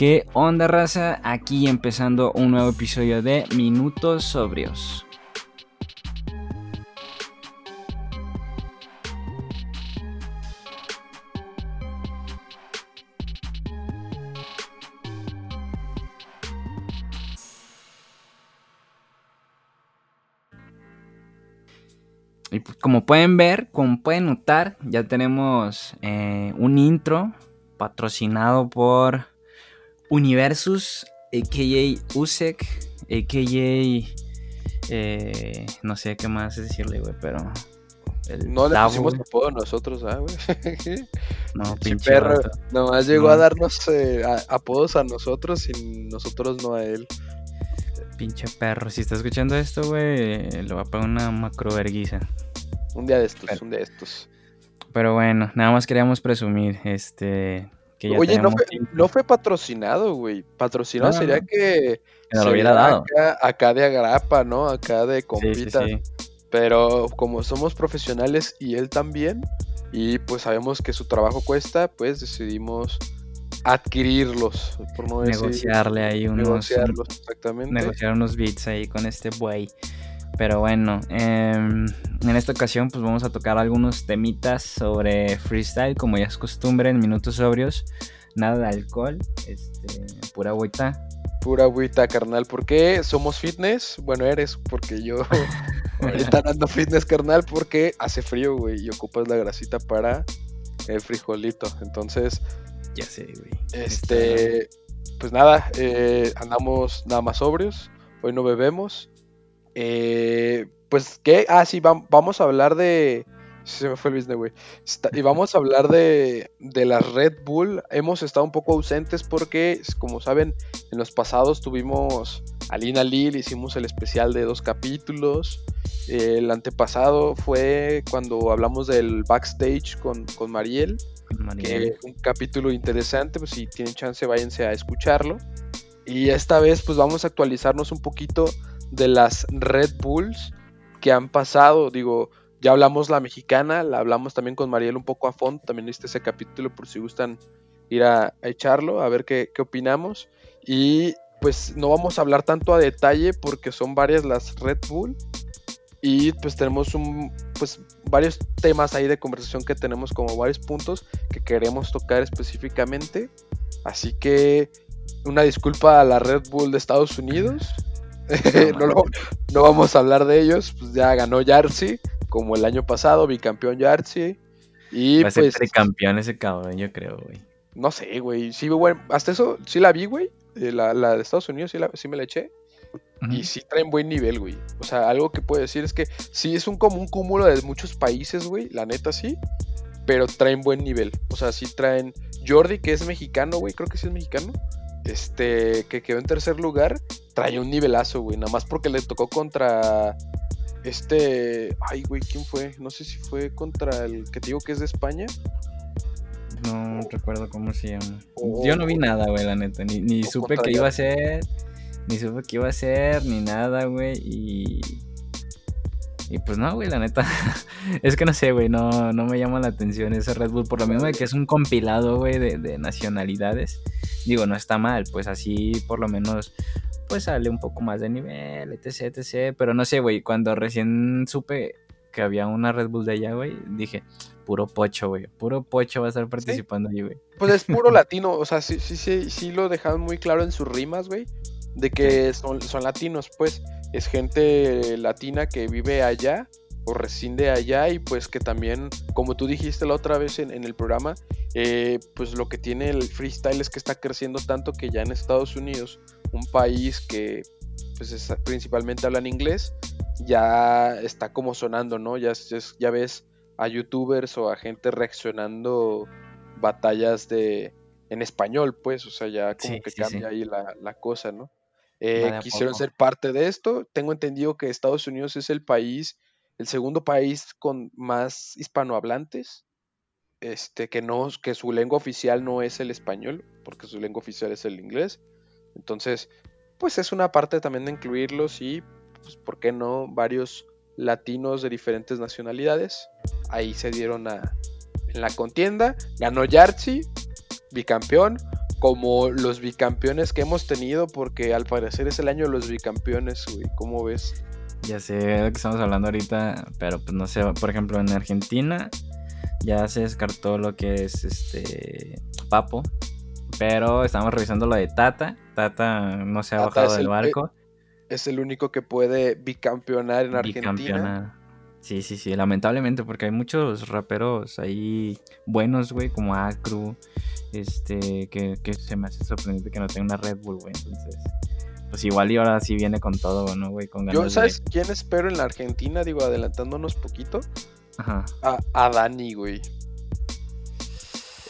¿Qué onda raza? Aquí empezando un nuevo episodio de Minutos Sobrios. Y pues, como pueden ver, como pueden notar, ya tenemos eh, un intro patrocinado por Universus, a.k.a. USEC, a.k.a. Eh, no sé qué más decirle, güey, pero... no le pusimos apodo nosotros, ¿ah, güey? no, pinche perro. Nomás llegó a darnos eh, apodos a nosotros y nosotros no a él. Pinche perro, si está escuchando esto, güey, le va a pagar una macro verguiza. Un día de estos, un día de estos. Pero bueno, nada más queríamos presumir, este, que Oye, no fue, no fue, patrocinado, güey. Patrocinado sería que... Que lo hubiera dado. Acá, de agrapa, ¿no? Acá de compita. Pero como somos profesionales y él también, y pues sabemos que su trabajo cuesta, pues decidimos adquirirlos, por no decir, negociarle ahí unos negociarlos, exactamente. negociar unos bits ahí con este güey. Pero bueno, em, en esta ocasión pues vamos a tocar algunos temitas sobre freestyle, como ya es costumbre en minutos sobrios. Nada de alcohol, este, pura agüita. Pura agüita, carnal. ¿Por qué somos fitness? Bueno, eres, porque yo ahorita ando fitness, carnal, porque hace frío, güey, y ocupas la grasita para el frijolito. Entonces, ya sé, güey. Este, pues nada, eh, andamos nada más sobrios. Hoy no bebemos. Eh, pues, ¿qué? Ah, sí, vamos a hablar de. Se me fue el business, güey. Y vamos a hablar de, de las Red Bull. Hemos estado un poco ausentes porque, como saben, en los pasados tuvimos a Lina Lil, hicimos el especial de dos capítulos. El antepasado fue cuando hablamos del backstage con, con Mariel. Que un capítulo interesante, pues si tienen chance váyanse a escucharlo. Y esta vez pues vamos a actualizarnos un poquito de las Red Bulls que han pasado. Digo, ya hablamos la mexicana, la hablamos también con Mariel un poco a fondo. También viste ese capítulo por si gustan ir a, echarlo, a ver qué, opinamos. Y pues no vamos a hablar tanto a detalle porque son varias las Red Bull. Y pues tenemos un, pues varios temas ahí de conversación que tenemos como varios puntos que queremos tocar específicamente. Así que una disculpa a la Red Bull de Estados Unidos. no, vamos a hablar de ellos. Pues ya ganó Yarsi, como el año pasado, bicampeón Yarsi. Y Va a ser pues. campeón ese cabrón, yo creo, güey. No sé, güey. Sí, bueno, hasta eso sí la vi, güey. Eh, la, de Estados Unidos sí, la, sí me la eché. Y sí traen buen nivel, güey. O sea, algo que puedo decir es que sí es un como un cúmulo de muchos países, güey. La neta sí. Pero traen buen nivel. O sea, sí traen. Jordi, que es mexicano, güey. Creo que sí es mexicano este, que quedó en tercer lugar, trae un nivelazo, güey. Nada más porque le tocó contra este. Ay, güey, ¿quién fue? No sé si fue contra el que te digo que es de España. No recuerdo cómo se llama. Yo no vi nada, güey, la neta. Ni, ni supe que iba a ser. Ni supe que iba a ser, ni nada, güey. Y. Y pues no, güey, la neta. es que no sé, güey, no, no me llama la atención ese Red Bull. Por lo mismo de que es un compilado, güey, de, de nacionalidades. Digo, no está mal, pues así por lo menos pues sale un poco más de nivel, etc, etc. Pero no sé, güey, cuando recién supe que había una Red Bull de allá, güey, dije, puro pocho, güey, puro pocho va a estar participando allí, güey. Pues es puro latino, o sea, sí, sí, sí, sí lo dejaron muy claro en sus rimas, güey, de que son, son latinos, pues, es gente latina que vive allá o reside allá y pues que también, como tú dijiste la otra vez en, el programa, eh, pues lo que tiene el freestyle es que está creciendo tanto que ya en Estados Unidos, un país que pues principalmente hablan inglés, ya está como sonando, ¿no? Ya, ya, ves a youtubers o a gente reaccionando batallas de en español, pues, o sea, ya como que cambia ahí la, la, cosa, ¿no? Eh, quisieron ser parte de esto. Tengo entendido que Estados Unidos es el país el segundo país con más hispanohablantes, este, que, no, que su lengua oficial no es el español, porque su lengua oficial es el inglés. Entonces, pues es una parte también de incluirlos y, pues, ¿por qué no? Varios latinos de diferentes nacionalidades. Ahí se dieron a, en la contienda. Ganó Yartzi, bicampeón. Como los bicampeones que hemos tenido, porque al parecer es el año de los bicampeones, güey. ¿Cómo ves? Ya sé de lo que estamos hablando ahorita, pero pues no sé, por ejemplo, en Argentina ya se descartó lo que es este Papo, pero estamos revisando lo de Tata. Tata no se ha bajado del barco. Es el único que puede bicampeonar en Argentina. Sí, sí, sí, lamentablemente, porque hay muchos raperos ahí buenos, güey, como Acru, este, que, que se me hace sorprendente que no tenga una Red Bull, güey, entonces, pues igual y ahora sí viene con todo, ¿no, güey? Con Yo, ¿sabes quién espero en la Argentina? Digo, adelantándonos poquito. Ajá. A, a Dani, güey.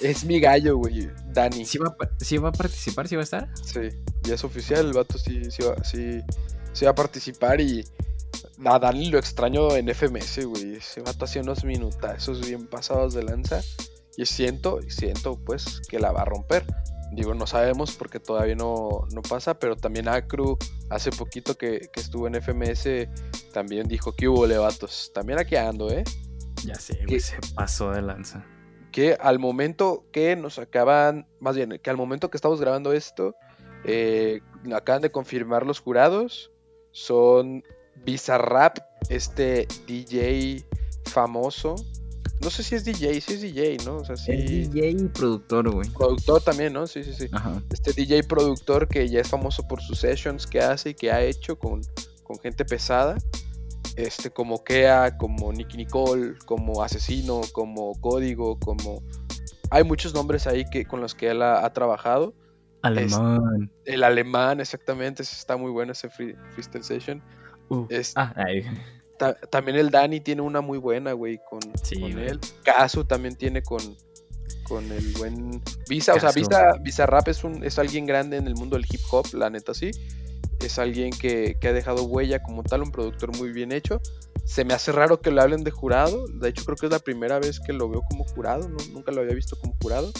Es mi gallo, güey, Dani. ¿Sí va, va a participar? ¿Sí va a estar? Sí, ya es oficial, el vato sí, sí, va, sí, sí va a participar y a Dani lo extraño en FMS, güey. Ese vato hacía unos esos bien pasados de lanza. Y siento, siento pues que la va a romper. Digo, no sabemos porque todavía no, no pasa, pero también Acru, hace poquito que, estuvo en FMS, también dijo que hubo levatos. También aquí ando, ¿eh? Ya sé, güey, se pasó de lanza. Que al momento que nos acaban, más bien, que al momento que estamos grabando esto, eh, acaban de confirmar los jurados, son Bizarrap, este DJ famoso. No sé si es DJ, si es DJ, ¿no? O sea, sí. DJ y productor, güey. Productor también, ¿no? Sí, sí, sí. Este DJ productor que ya es famoso por sus sessions que hace y que ha hecho con, con gente pesada. Este, como Kea, como Nicky Nicole, como Asesino, como Código, como. Hay muchos nombres ahí que, con los que él ha, trabajado. Alemán. el alemán, exactamente. Está muy bueno ese freestyle session. Uh, ah, también el Dani tiene una muy buena, güey, con, él. Caso también tiene con, con el buen Visa. O sea, Visa, Visa Rap es, un, es alguien grande en el mundo del hip hop, la neta sí. Es alguien que, ha dejado huella como tal, un productor muy bien hecho. Se me hace raro que le hablen de jurado. De hecho, creo que es la primera vez que lo veo como jurado. Nunca lo había visto como jurado.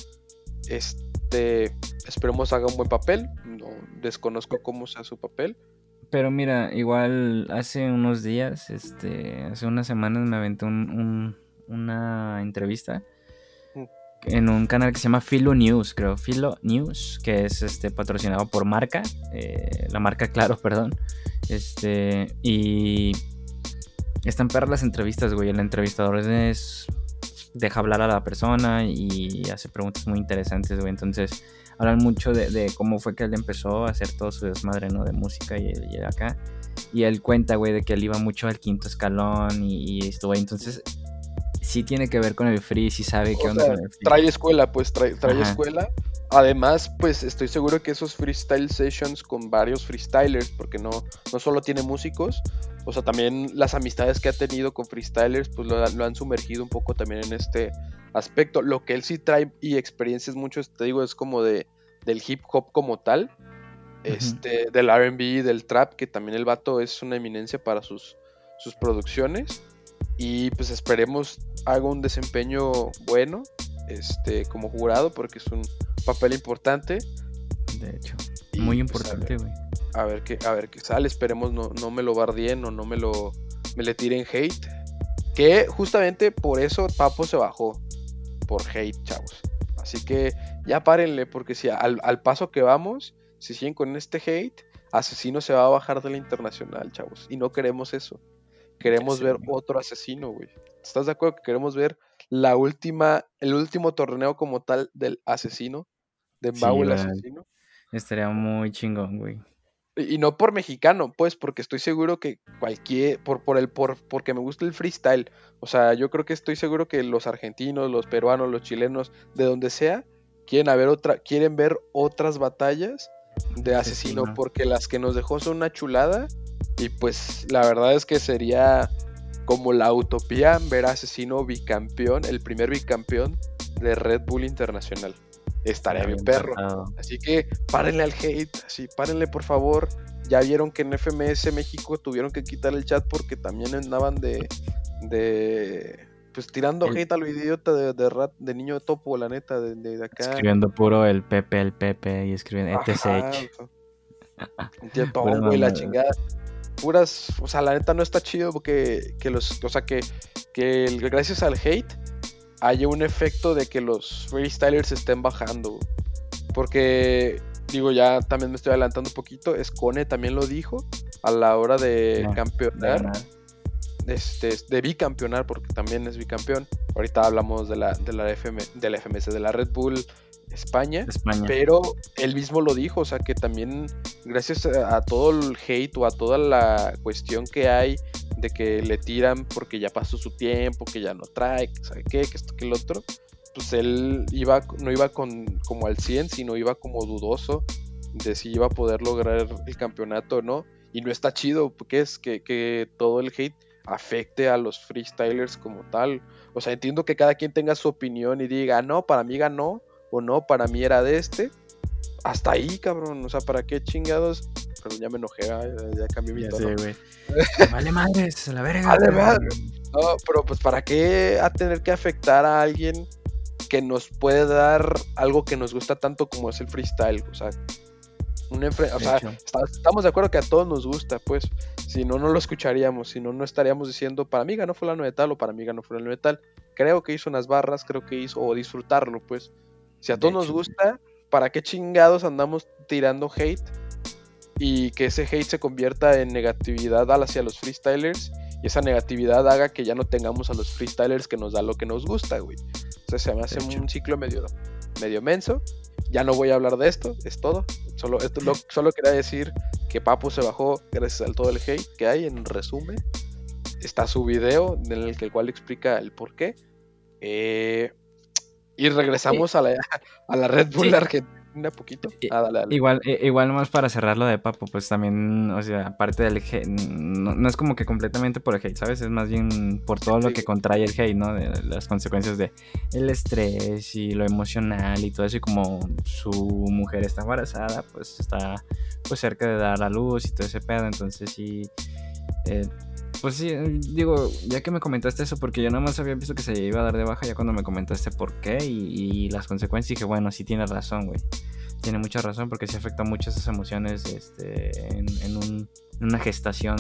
Este, esperemos haga un buen papel. No desconozco cómo sea su papel. Pero mira, igual hace unos días, este, hace unas semanas me aventé una entrevista mm. en un canal que se llama Filo News, creo, Filo News, que es este patrocinado por marca, eh, la marca Claro, perdón. Este, y están perras las entrevistas, güey. El entrevistador es deja hablar a la persona y hace preguntas muy interesantes, güey. Entonces, hablan mucho de, cómo fue que él empezó a hacer todo su desmadre, ¿no? De música y, y acá. Y él cuenta, güey, de que él iba mucho al quinto escalón y, estuvo ahí. Entonces, sí tiene que ver con el free, sí sabe qué onda con el free. Trae escuela, pues, trae, trae escuela. Además, pues estoy seguro que esos freestyle sessions con varios freestylers, porque no, no solo tiene músicos, o sea, también las amistades que ha tenido con freestylers, pues lo, lo han sumergido un poco también en este aspecto. Lo que él sí trae y experiencias mucho, te digo, es como de del hip hop como tal, este, del RB, del trap, que también el vato es una eminencia para sus, sus producciones. Y pues esperemos haga un desempeño bueno este, como jurado, porque es un papel importante. De hecho, muy pues, importante, güey. A, ver qué, a ver qué sale, esperemos no, no me lo bardien o no me lo me le tiren hate. Que justamente por eso Papo se bajó por hate, chavos. Así que ya párenle, porque si al, paso que vamos, si siguen con este hate, Asesino se va a bajar de la internacional, chavos. Y no queremos eso. Queremos ver otro asesino, güey. ¿Estás de acuerdo que queremos ver la última, el último torneo como tal del asesino? De Mbau el asesino. Estaría muy chingón, güey. Y, no por mexicano, pues, porque estoy seguro que cualquier, por, por el, por, porque me gusta el freestyle. O sea, yo creo que estoy seguro que los argentinos, los peruanos, los chilenos, de donde sea, quieren, ver otra, quieren ver otras batallas de asesino, porque las que nos dejó son una chulada. Y pues la verdad es que sería como la utopía ver a asesino bicampeón, el primer bicampeón de Red Bull Internacional. Estaría bien perro. Así que párenle al hate, así, párenle por favor. Ya vieron que en FMS México tuvieron que quitar el chat porque también andaban de. de pues tirando hate al idiota de, de, rat, de niño de topo, la neta, de, de, acá. Escribiendo puro el Pepe, el Pepe y escribiendo ETSH. güey, la chingada. Puras, o sea, la neta no está chido porque que los, o sea, que, que gracias al hate haya un efecto de que los freestylers estén bajando. Porque, digo, ya también me estoy adelantando un poquito. Escone también lo dijo a la hora de campeonar. este, de bicampeonar, porque también es bicampeón. Ahorita hablamos de la, de la, FM, de la FMS, de la Red Bull España, pero él mismo lo dijo, o sea que también gracias a, todo el hate o a toda la cuestión que hay de que le tiran porque ya pasó su tiempo, que ya no trae, que sabe qué, que esto, que el otro, pues él iba, no iba con, como al 100, sino iba como dudoso de si iba a poder lograr el campeonato o no. Y no está chido, porque es que, que todo el hate afecte a los freestylers como tal. O sea, entiendo que cada quien tenga su opinión y diga, no, para mí ganó, o no, para mí era de este. Hasta ahí, cabrón. O sea, ¿para qué chingados? Pero ya me enojé, ya, cambié mi tono. vale madres, la verga. Vale No, pero pues ¿para qué a tener que afectar a alguien que nos puede dar algo que nos gusta tanto como es el freestyle? O sea, un o sea, estamos de acuerdo que a todos nos gusta, pues. Si no, no lo escucharíamos. Si no, no estaríamos diciendo, para mí ganó fulano de tal o para mí ganó fulano de tal. Creo que hizo unas barras, creo que hizo, o disfrutarlo, pues. Si a todos nos gusta, ¿para qué chingados andamos tirando hate? Y que ese hate se convierta en negatividad hacia los freestylers y esa negatividad haga que ya no tengamos a los freestylers que nos da lo que nos gusta, güey. O sea, se me hace un ciclo medio, medio menso. Ya no voy a hablar de esto, es todo. Solo, esto, solo quería decir que Papo se bajó gracias al todo el hate que hay, en resumen. Está su video en el, que el cual explica el por qué. Eh, y regresamos a, la, a la Red Bull Argentina poquito. Ah, igual, igual más para cerrar lo de Papo, pues también, o sea, aparte del hate, no, es como que completamente por el hate, ¿sabes? Es más bien por todo lo que contrae el hate, ¿no? De las consecuencias de el estrés y lo emocional y todo eso, y como su mujer está embarazada, pues está pues cerca de dar a luz y todo ese pedo, entonces sí... Eh, pues sí, digo, ya que me comentaste eso, porque yo nada más había visto que se iba a dar de baja, ya cuando me comentaste por qué y, las consecuencias, dije, bueno, sí tiene razón, güey. Tiene mucha razón porque sí afecta mucho esas emociones este, en, una gestación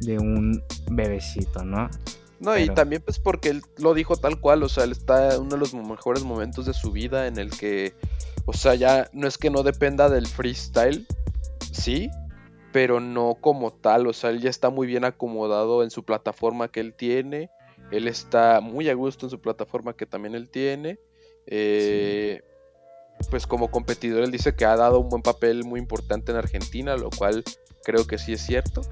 de un bebecito, ¿no? No, y también pues porque él lo dijo tal cual, o sea, él está en uno de los mejores momentos de su vida en el que, o sea, ya no es que no dependa del freestyle, sí, pero no como tal, o sea, él ya está muy bien acomodado en su plataforma que él tiene, él está muy a gusto en su plataforma que también él tiene, eh, pues como competidor él dice que ha dado un buen papel muy importante en Argentina, lo cual creo que sí es cierto,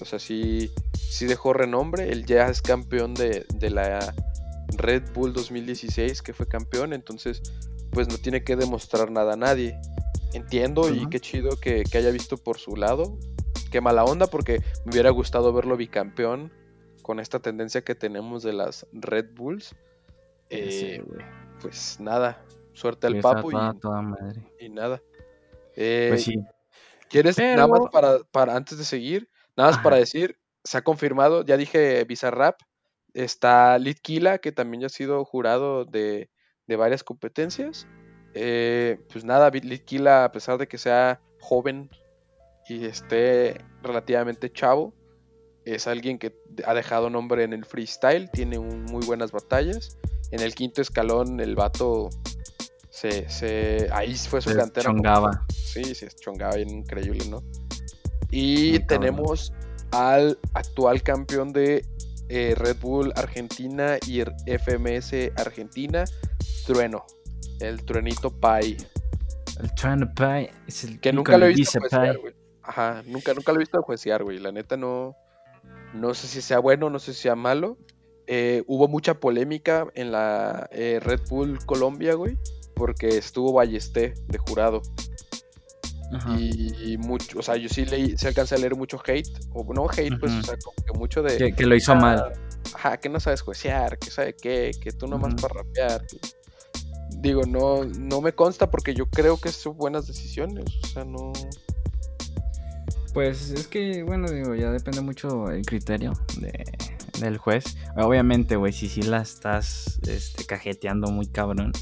o sea, sí, sí dejó renombre, él ya es campeón de, la Red Bull 2016 que fue campeón, entonces pues no tiene que demostrar nada a nadie entiendo y qué chido que, haya visto por su lado. Qué mala onda porque me hubiera gustado verlo bicampeón con esta tendencia que tenemos de las Red Bulls. Eh, pues nada, suerte al papu y, nada. Eh, pues sí. ¿Quieres nada más para, para, antes de seguir? Nada más para decir, se ha confirmado, ya dije Bizarrap, está Litkila, que también ya ha sido jurado de, de varias competencias. Eh, pues nada, Litkila, a pesar de que sea joven y esté relativamente chavo, es alguien que ha dejado nombre en el freestyle, tiene muy buenas batallas. En el quinto escalón, el vato se. ahí fue su cantera. Chongaba. Sí, sí, chongaba increíble, ¿no? Y tenemos al actual campeón de eh, Red Bull Argentina y FMS Argentina, Trueno. El truenito Pai. El trueno Pai es el que nunca lo he visto juecear, güey. Ajá, nunca, nunca lo he visto juecear, güey. La neta no. No sé si sea bueno, no sé si sea malo. Eh, hubo mucha polémica en la eh, Red Bull Colombia, güey. Porque estuvo Ballesté de jurado. Y, mucho, o sea, yo sí leí, se alcancé a leer mucho hate, o no hate, pues, o sea, como que mucho de. Que, lo hizo ah, mal. Ajá, que no sabes juecear, que sabe qué, que tú nomás para rapear digo, no, no me consta porque yo creo que son buenas decisiones, o sea, no... Pues es que, bueno, digo, ya depende mucho el criterio de, del juez. Obviamente, güey, si sí la estás este, cajeteando muy cabrón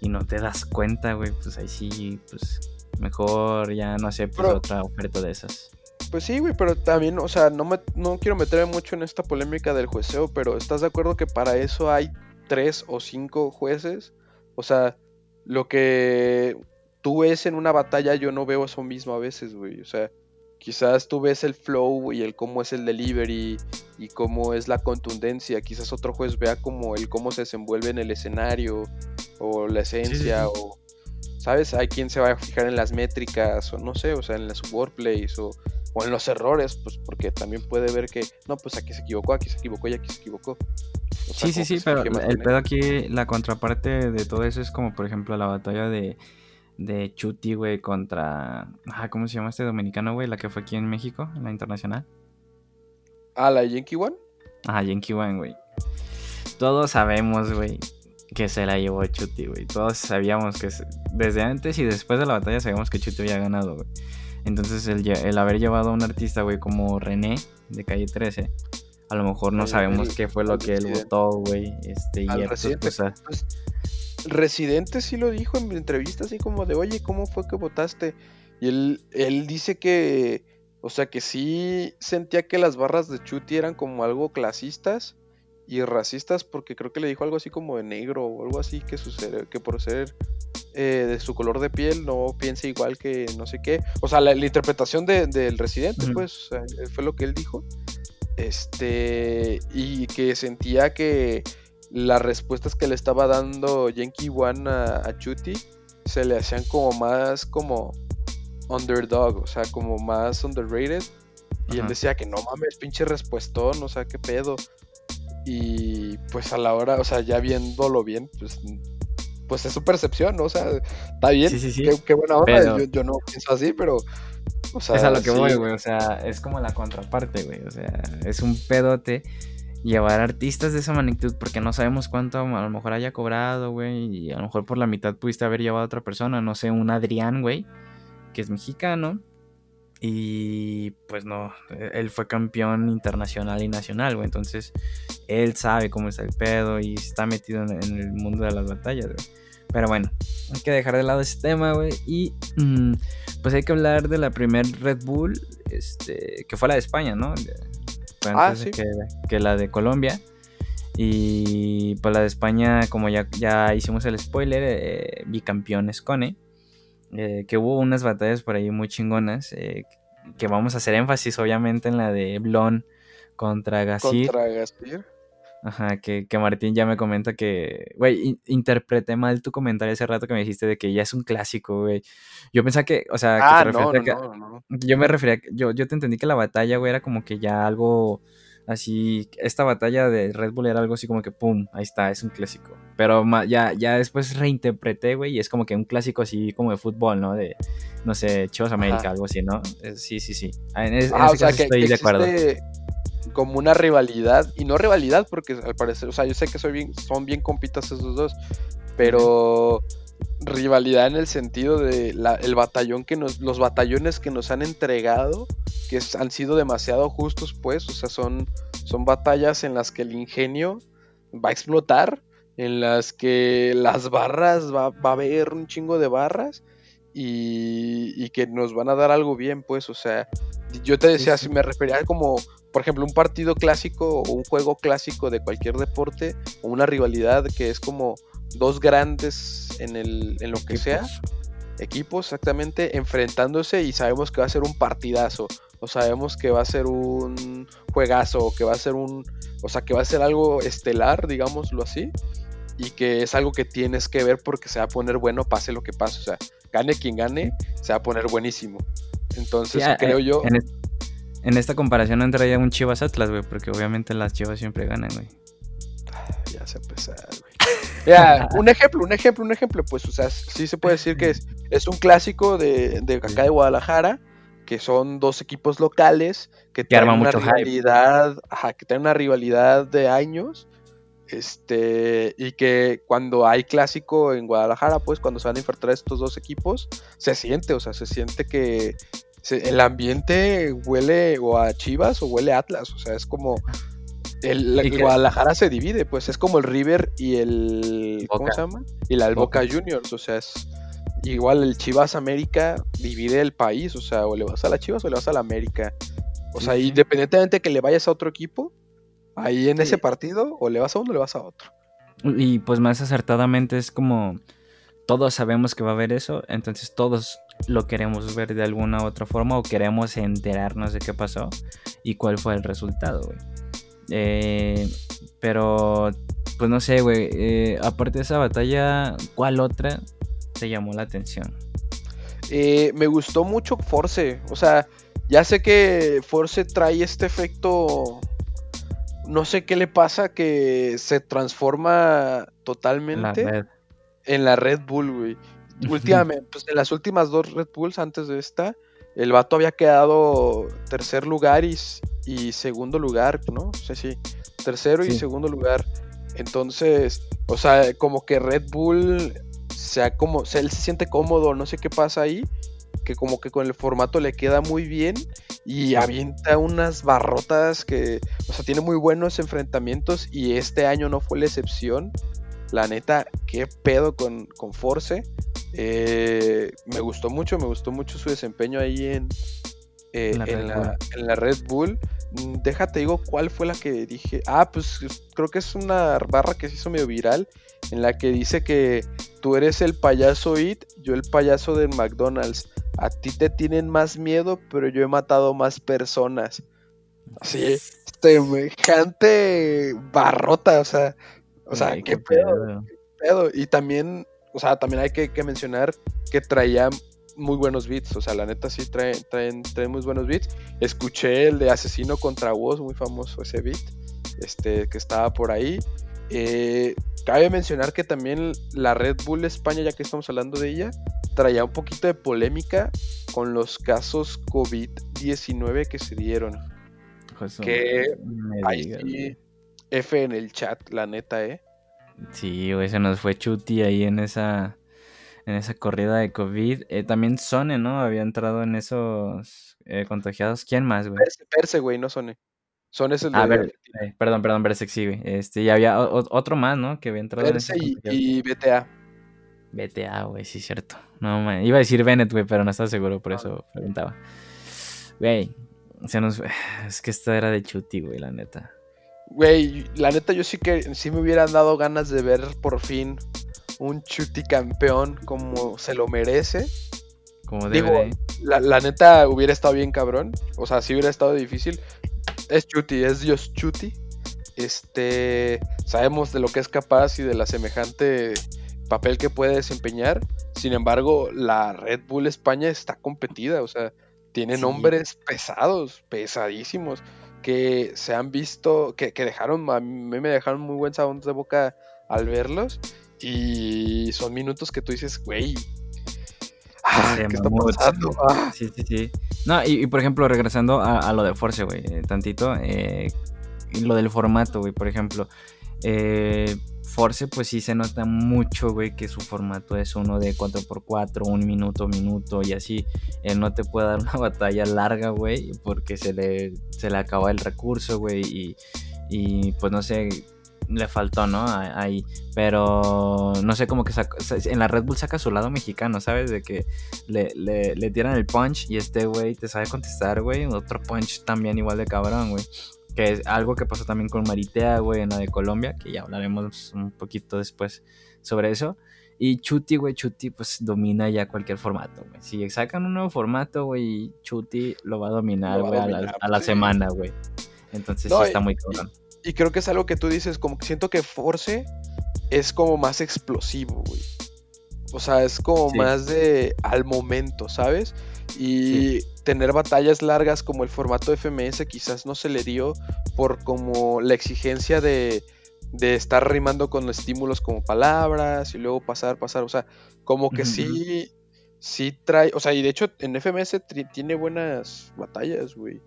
y no te das cuenta, güey, pues ahí sí, pues mejor ya no aceptes otra oferta de esas. Pues sí, güey, pero también, o sea, no, me, no quiero meterme mucho en esta polémica del jueceo, pero ¿estás de acuerdo que para eso hay tres o cinco jueces o sea, lo que tú ves en una batalla, yo no veo eso mismo a veces, güey. O sea, quizás tú ves el flow y el cómo es el delivery y cómo es la contundencia. Quizás otro juez vea como el cómo se desenvuelve en el escenario o la esencia o ¿sabes? Hay quien se va a fijar en las métricas o no sé, o sea, en las wordplays o, o en los errores, pues porque también puede ver que, no, pues aquí se equivocó, aquí se equivocó y aquí se equivocó. sí, sí, sí, pero el pedo aquí, la contraparte de todo eso es como, por ejemplo, la batalla de de Chuti, güey, contra. Ah, ¿cómo se llama este dominicano, güey? La que fue aquí en México, en la internacional. Ah, la Yankee One. Ah, Yankee One, güey. Todos sabemos, güey, que se la llevó Chuti, güey. Todos sabíamos que desde antes y después de la batalla sabíamos que Chuti había ganado, güey. Entonces el, haber llevado a un artista, güey, como René de calle 13, a lo mejor no sabemos qué fue lo que él votó, güey. Este, y pues, pues, Residente sí lo dijo en entrevista, así como de, oye, ¿cómo fue que votaste? Y él, él dice que, o sea, que sí sentía que las barras de Chuti eran como algo clasistas y racistas, porque creo que le dijo algo así como de negro o algo así, que, que por ser eh, de su color de piel no piensa igual que no sé qué. O sea, la, interpretación del residente, pues, fue lo que él dijo. Este, y que sentía que las respuestas que le estaba dando Yankee One a, Chuti se le hacían como más como underdog, o sea, como más underrated. Y él decía que no mames, pinche respuestón, o sea, qué pedo. Y pues a la hora, o sea, ya viéndolo bien, pues, pues es su percepción, ¿no? O sea, está bien, sí, sí, sí. Qué, buena onda, yo, no pienso así, pero... O sea, es a lo que voy, güey, o sea, es como la contraparte, güey, o sea, es un pedote llevar artistas de esa magnitud porque no sabemos cuánto a lo mejor haya cobrado, güey, y a lo mejor por la mitad pudiste haber llevado a otra persona, no sé, un Adrián, güey, que es mexicano. Y pues no, él fue campeón internacional y nacional, güey. Entonces, él sabe cómo está el pedo y está metido en, el mundo de las batallas, güey. Pero bueno, hay que dejar de lado ese tema, güey. Y mm, pues hay que hablar de la primer Red Bull, este, que fue la de España, ¿no? Ah, que, la de Colombia. Y pues la de España, como ya, ya hicimos el spoiler, eh, bicampeones Cone. Eh, que hubo unas batallas por ahí muy chingonas. Eh, que vamos a hacer énfasis, obviamente, en la de Blon contra Gasir. Contra Gasir. Ajá, que, Martín ya me comenta que, güey, interpreté mal tu comentario hace rato que me dijiste de que ya es un clásico, güey. Yo pensaba que, o sea, ah, que no, no, no, yo me refería, yo, yo te entendí que la batalla, güey, era como que ya algo así, esta batalla de Red Bull era algo así como que, pum, ahí está, es un clásico. Pero ya, ya después reinterpreté, güey, y es como que un clásico así como de fútbol, ¿no? De, no sé, Chivas América, algo así, ¿no? Sí, sí, sí. En, ese caso estoy de acuerdo como una rivalidad, y no rivalidad porque al parecer, o sea, yo sé que soy bien, son bien compitas esos dos, pero rivalidad en el sentido de el batallón que nos, los batallones que nos han entregado, que han sido demasiado justos, pues, o sea, son, son batallas en las que el ingenio va a explotar, en las que las barras va, va a haber un chingo de barras y, y, que nos van a dar algo bien, pues, o sea, yo te decía, si me refería como por ejemplo, un partido clásico o un juego clásico de cualquier deporte o una rivalidad que es como dos grandes en, el, en lo que sea, equipos exactamente, enfrentándose y sabemos que va a ser un partidazo, o sabemos que va a ser un juegazo, o que va a ser un, o sea, que va a ser algo estelar, digámoslo así, y que es algo que tienes que ver porque se va a poner bueno pase lo que pase, o sea, gane quien gane, se va a poner buenísimo. Entonces, creo yo... En esta comparación no entraría un Chivas Atlas, güey, porque obviamente las Chivas siempre ganan, güey. Ya se empezó, güey. Ya, un ejemplo, un ejemplo, un ejemplo, pues, o sea, sí se puede decir que es, es un clásico de, de acá de Guadalajara, que son dos equipos locales que, tienen una rivalidad, ajá, que tienen una rivalidad de años, este, y que cuando hay clásico en Guadalajara, pues cuando se van a enfrentar estos dos equipos, se siente, o sea, se siente que, el ambiente huele o a Chivas o huele a Atlas, o sea, es como el, Guadalajara se divide, pues es como el River y el ¿cómo se llama? Y la Boca. Juniors, o sea, es igual el Chivas América divide el país, o sea, o le vas a la Chivas o le vas a la América. O sea, independientemente de que le vayas a otro equipo, ahí en ese partido o le vas a uno o le vas a otro. Y pues más acertadamente es como todos sabemos que va a haber eso, entonces todos lo queremos ver de alguna u otra forma o queremos enterarnos de qué pasó y cuál fue el resultado, güey. Eh, pero, pues no sé, güey. Eh, aparte de esa batalla, ¿cuál otra te llamó la atención? Eh, me gustó mucho Force. O sea, ya sé que Force trae este efecto. No sé qué le pasa que se transforma totalmente en la Red Bull, güey. Últimamente, pues en las últimas dos Red Bulls antes de esta, el vato había quedado tercer lugar y, y segundo lugar, ¿no? Sé si tercero y segundo lugar. Entonces, o sea, como que Red Bull sea como, él se siente cómodo, no sé qué pasa ahí, que como que con el formato le queda muy bien y avienta unas barrotas que, o sea, tiene muy buenos enfrentamientos y este año no fue la excepción. La neta, qué pedo con, con Force. Eh, me gustó mucho, me gustó mucho su desempeño ahí en, eh, en, la, Red Bull. Mm, déjate, digo, ¿cuál fue la que dije? Ah, pues creo que es una barra que se hizo medio viral, en la que dice que tú eres el payaso It, yo el payaso de McDonald's. A ti te tienen más miedo, pero yo he matado más personas. Así, semejante barrota, o sea, o sea, qué, pedo, Y también, o sea, también hay que, que mencionar que traía muy buenos beats, o sea, la neta sí trae, traen, muy buenos beats. Escuché el de Asesino contra Voz, muy famoso ese beat, este, que estaba por ahí. Eh, cabe mencionar que también la Red Bull España, ya que estamos hablando de ella, traía un poquito de polémica con los casos COVID-19 que se dieron. que ahí F en el chat, la neta, ¿eh? Sí, güey, se nos fue Chuti ahí en esa en esa corrida de COVID. Eh, también Sone, ¿no? Había entrado en esos eh, contagiados. ¿Quién más, güey? Perse, güey, no Sone. Sone es el ah, de... Eh, perdón, perdón, Bersex, sí, güey. Este, y había otro más, ¿no? Que había entrado Perse en y, y, BTA. BTA, güey, sí, cierto. No, man. Iba a decir Bennett, güey, pero no estaba seguro, por eso preguntaba. Güey, se nos... Es que esta era de Chuti, güey, la neta. Güey, la neta yo sí que sí me hubieran dado ganas de ver por fin un Chuti campeón como se lo merece. Como debe la, neta hubiera estado bien cabrón. O sea, sí hubiera estado difícil. Es Chuti, es Dios Chuti. Este, sabemos de lo que es capaz y de la semejante papel que puede desempeñar. Sin embargo, la Red Bull España está competida, o sea, tiene nombres pesados, pesadísimos, que se han visto, que, que, dejaron, a mí me dejaron muy buen sabor de boca al verlos. Y son minutos que tú dices, güey. Ah, ¿Qué está pasando? Ah. Sí, sí, sí. No, y, por ejemplo, regresando a, lo de Force, güey, eh, tantito, eh, lo del formato, güey, por ejemplo. Eh, Force, pues sí se nota mucho, güey, que su formato es uno de 4x4, un minuto, minuto y así. Él no te puede dar una batalla larga, güey, porque se le, se le acaba el recurso, güey, y, y pues no sé, le faltó, ¿no? Ahí. Pero no sé, como que en la Red Bull saca su lado mexicano, ¿sabes? De que le, le, tiran el punch y este güey te sabe contestar, güey. Otro punch también igual de cabrón, güey. Que es algo que pasó también con Maritea, güey, en la de Colombia, que ya hablaremos un poquito después sobre eso. Y Chuti, güey, Chuti pues domina ya cualquier formato, güey. Si sacan un nuevo formato, güey, Chuti lo va a dominar, güey, a, la, semana, güey. Entonces sí está muy cabrón. Y creo que es algo que tú dices, como que siento que Force es como más explosivo, güey. O sea, es como más de al momento, ¿sabes? Y tener batallas largas como el formato FMS quizás no se le dio por como la exigencia de, de estar rimando con estímulos como palabras y luego pasar, pasar. O sea, como que sí, sí trae, o sea, y de hecho en FMS tiene buenas batallas, güey.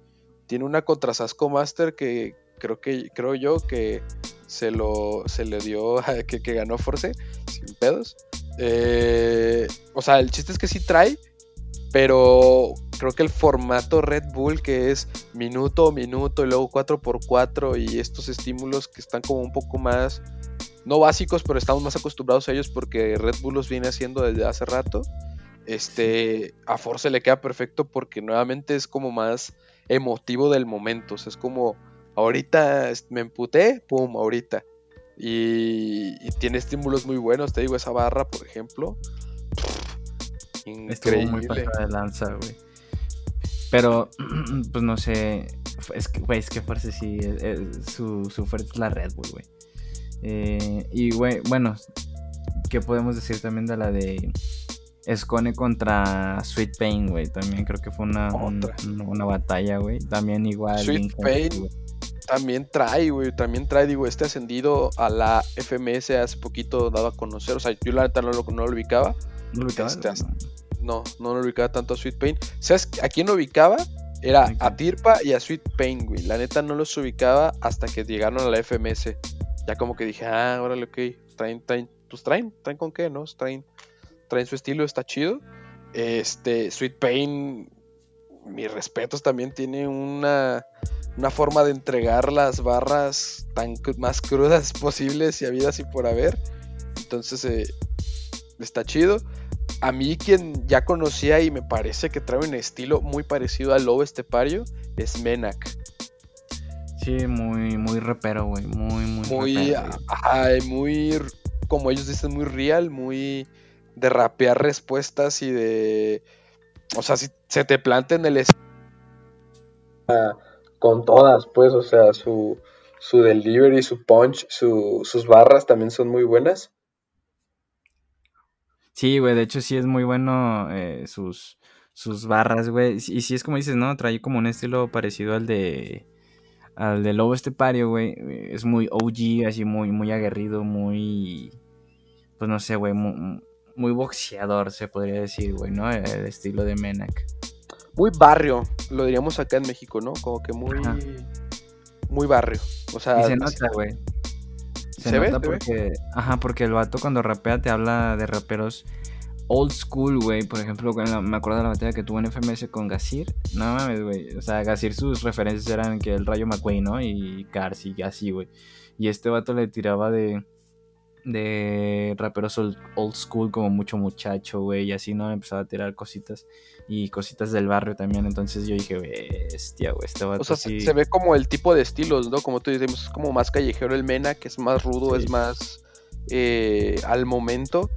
Tiene una contra Sasco Master que, creo que creo yo que se lo se le dio que, que ganó Force sin pedos. Eh, o sea, el chiste es que sí trae, pero creo que el formato Red Bull que es minuto minuto y luego 4x4 y estos estímulos que están como un poco más no básicos, pero estamos más acostumbrados a ellos porque Red Bull los viene haciendo desde hace rato. Este, a Force le queda perfecto porque nuevamente es como más emotivo del momento, o sea, es como ahorita me emputé, pum, ahorita. Y, tiene estímulos muy buenos, te digo, esa barra, por ejemplo. Estuvo muy pasada de lanza, güey. Pero, pues no sé. Es que, güey, es que fuerza sí. su, su fuerte es la Red Bull, güey. Eh, y, güey, bueno, ¿qué podemos decir también de la de Escone contra Sweet Pain, güey? También creo que fue una, una batalla, güey. También igual. Sweet Pain también trae, güey. También trae, digo, este ascendido a la FMS hace poquito dado a conocer. O sea, yo la neta no lo, no lo ubicaba. ¿No lo ubicaba? Este, no, no lo ubicaba tanto a Sweet Pain. ¿Sabes a quién lo ubicaba? Era a Tirpa y a Sweet Pain, güey. La neta no los ubicaba hasta que llegaron a la FMS. Ya como que dije, ah, órale, ok. Traen, traen, pues traen, traen con qué, ¿no? Traen, traen su estilo, está chido. Este, Sweet Pain, mis respetos, también tiene una, una forma de entregar las barras tan más crudas posibles y habidas y por haber. Entonces, eh, está chido. A mí quien ya conocía y me parece que trae un estilo muy parecido al Lobo Estepario es Menak. Sí, muy, muy repero, güey. Muy, muy. Muy, muy, como ellos dicen, muy real, muy de rapear respuestas y de. O sea, si se te planta en el. Con todas, pues, o sea, su, su delivery, su punch, sus barras también son muy buenas. Sí, güey, de hecho sí es muy bueno eh, sus, sus barras, güey. Y sí es como dices, ¿no? Trae como un estilo parecido al de al de Lobo Estepario, güey. Es muy OG, así muy, muy aguerrido, muy. Pues no sé, güey. Muy, boxeador, se podría decir, güey, ¿no? El estilo de Menak. Muy barrio, lo diríamos acá en México, ¿no? Como que muy. Muy barrio. O sea. Y se nota, güey. Se, nota porque. Ajá, porque el vato cuando rapea te habla de raperos old school, güey. Por ejemplo, me acuerdo de la batalla que tuvo en FMS con Gasir. No mames, güey. O sea, Gasir sus referencias eran que el Rayo McQueen, ¿no? Y Cars y así, güey. Y este vato le tiraba de. De raperos old, school, como mucho muchacho, güey. Y así, ¿no? Empezaba a tirar cositas. Y cositas del barrio también. Entonces yo dije, bestia, güey. Este vato. O sea, se ve como el tipo de estilos, ¿no? Como tú dices, es como más callejero el Mena, que es más rudo, es más. Eh, al momento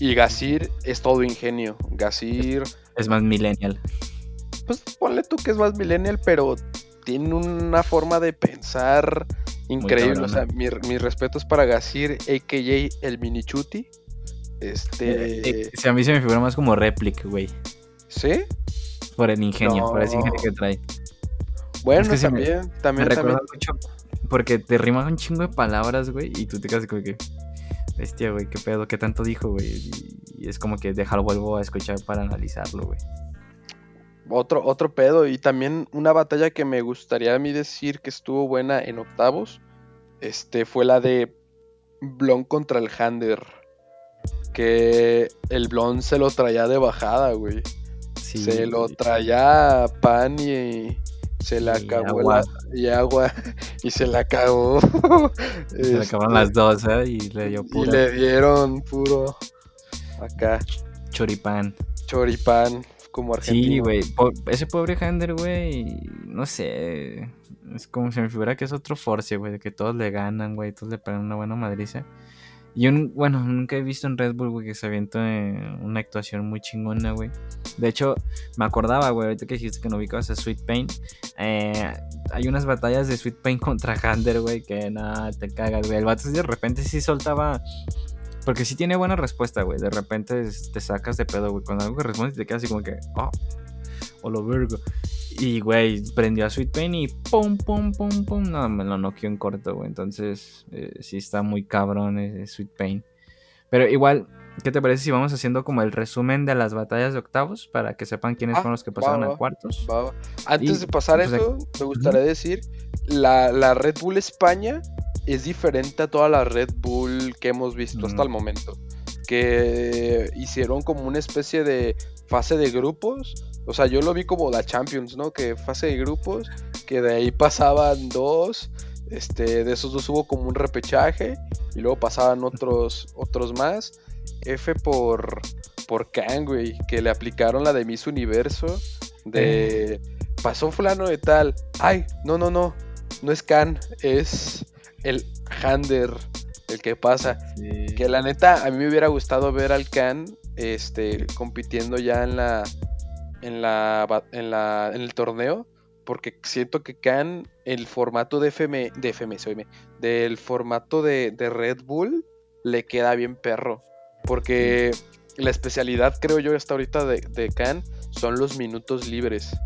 y Gasir es todo ingenio. Gasir. Es más millennial. Pues ponle tú que es más millennial, pero tiene una forma de pensar increíble. O sea, mi, respeto es para Gasir, a.k.a. el Minichuti. Este. Eh, eh, a mí se me figura más como réplica, güey. ¿Sí? Por el ingenio, por ese ingenio que trae. Bueno, también, también, me también. mucho porque te rimas un chingo de palabras, güey, y tú te quedas como que. Bestia, güey, qué pedo, qué tanto dijo, güey. Y, es como que dejar vuelvo a escuchar para analizarlo, güey. Otro, otro pedo. Y también una batalla que me gustaría a mí decir que estuvo buena en octavos. Este fue la de Blon contra el Hander. Que el Blon se lo traía de bajada, güey. se lo traía pan y, se la acabó agua. y agua y se la acabó. se le acabaron las este, dos, ¿eh? Y le dio puro. Y le dieron puro acá. Choripán. Choripán, como argentino. Sí, güey. ese pobre Hander, güey, no sé. Es como si me figura que es otro force, güey, que todos le ganan, güey, todos le pegan una buena madriza. Yo, bueno, nunca he visto en Red Bull, güey, que se avienta una actuación muy chingona, güey. De hecho, me acordaba, güey, ahorita que dijiste que no ubicabas a Sweet Pain. Eh, hay unas batallas de Sweet Pain contra Hander, güey, que nada, te cagas, güey. El vato de repente sí soltaba. Porque sí tiene buena respuesta, güey. De repente te sacas de pedo, güey. Cuando algo que respondes te quedas así como que, oh, o lo vergo. Y, güey, prendió a Sweet Pain y pum, pum, pum, pum. No, me lo noqueó en corto, güey. Entonces, eh, sí está muy cabrón ese Sweet Pain. Pero igual, ¿qué te parece si vamos haciendo como el resumen de las batallas de octavos para que sepan quiénes ah, fueron los que pasaron a cuartos? Antes de pasar pues, eso, me gustaría decir, la, la, Red Bull España es diferente a toda la Red Bull que hemos visto hasta el momento. Que hicieron como una especie de fase de grupos o sea, yo lo vi como la Champions, ¿no? Que fase de grupos, que de ahí pasaban dos, este, de esos dos hubo como un repechaje y luego pasaban otros, otros más. F por, por Kang, güey, que le aplicaron la de Miss Universo, de eh. pasó fulano de tal, ay, no, no, no, no es Khan, es el Hander. el que pasa. Que la neta, a mí me hubiera gustado ver al Khan este, compitiendo ya en la, en la, en la, en el torneo, porque siento que Khan, el formato de FM, de FM, del formato de, de Red Bull, le queda bien perro. Porque la especialidad, creo yo, hasta ahorita de, de Khan son los minutos libres.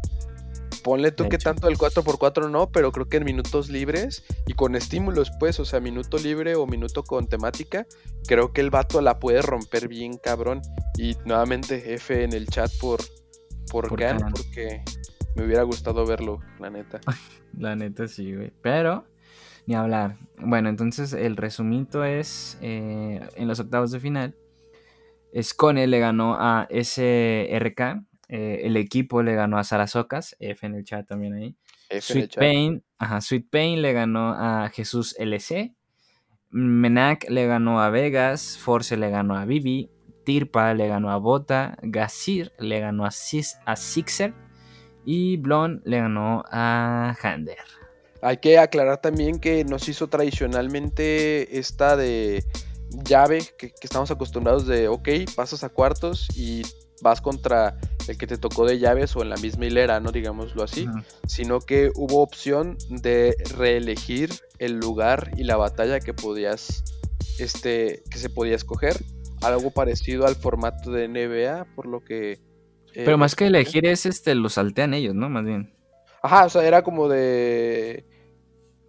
Ponle tú que tanto el 4x4 no, pero creo que en minutos libres y con estímulos, pues, o sea, minuto libre o minuto con temática, creo que el vato la puede romper bien cabrón. Y nuevamente F en el chat por, por, por porque me hubiera gustado verlo, la neta. la neta sí, güey. Pero, ni hablar. Bueno, entonces el resumito es, eh, en los octavos de final, Scone le ganó a SRK eh, el equipo le ganó a Sarasocas, F en el chat también ahí. Sweet, Pain, ajá, Sweet Pain le ganó a Jesús LC. Menac le ganó a Vegas. Force le ganó a Bibi. Tirpa le ganó a Bota. Gasir le ganó a, a Sixer. Y Blon le ganó a Hander. Hay que aclarar también que nos hizo tradicionalmente esta de llave que, que estamos acostumbrados de, ok, pasas a cuartos y vas contra el que te tocó de llaves o en la misma hilera, ¿no? Digámoslo así, sino que hubo opción de reelegir el lugar y la batalla que podías, este, que se podía escoger, algo parecido al formato de NBA, por lo que... Eh, Pero más que elegir es, este, lo saltean ellos, ¿no? Más bien. Ajá, o sea, era como de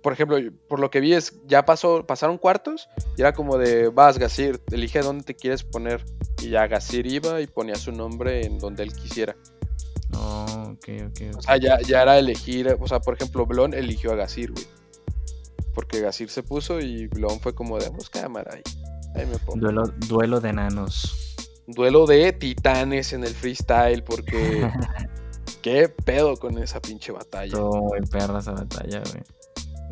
por ejemplo, por lo que vi es, ya pasó, pasaron cuartos y era como de, vas, Gasir, elige dónde te quieres poner. Y ya Gasir iba y ponía su nombre en donde él quisiera. Oh, ok, ok. O sea, ya, era elegir, o sea, por ejemplo, Blon eligió a Gasir, güey. Porque Gasir se puso y Blon fue como de, pues cámara, ahí, ahí me pongo. Duelo, duelo de enanos. Duelo de titanes en el freestyle, porque... ¿Qué pedo con esa pinche batalla? Todo muy perra esa batalla, güey.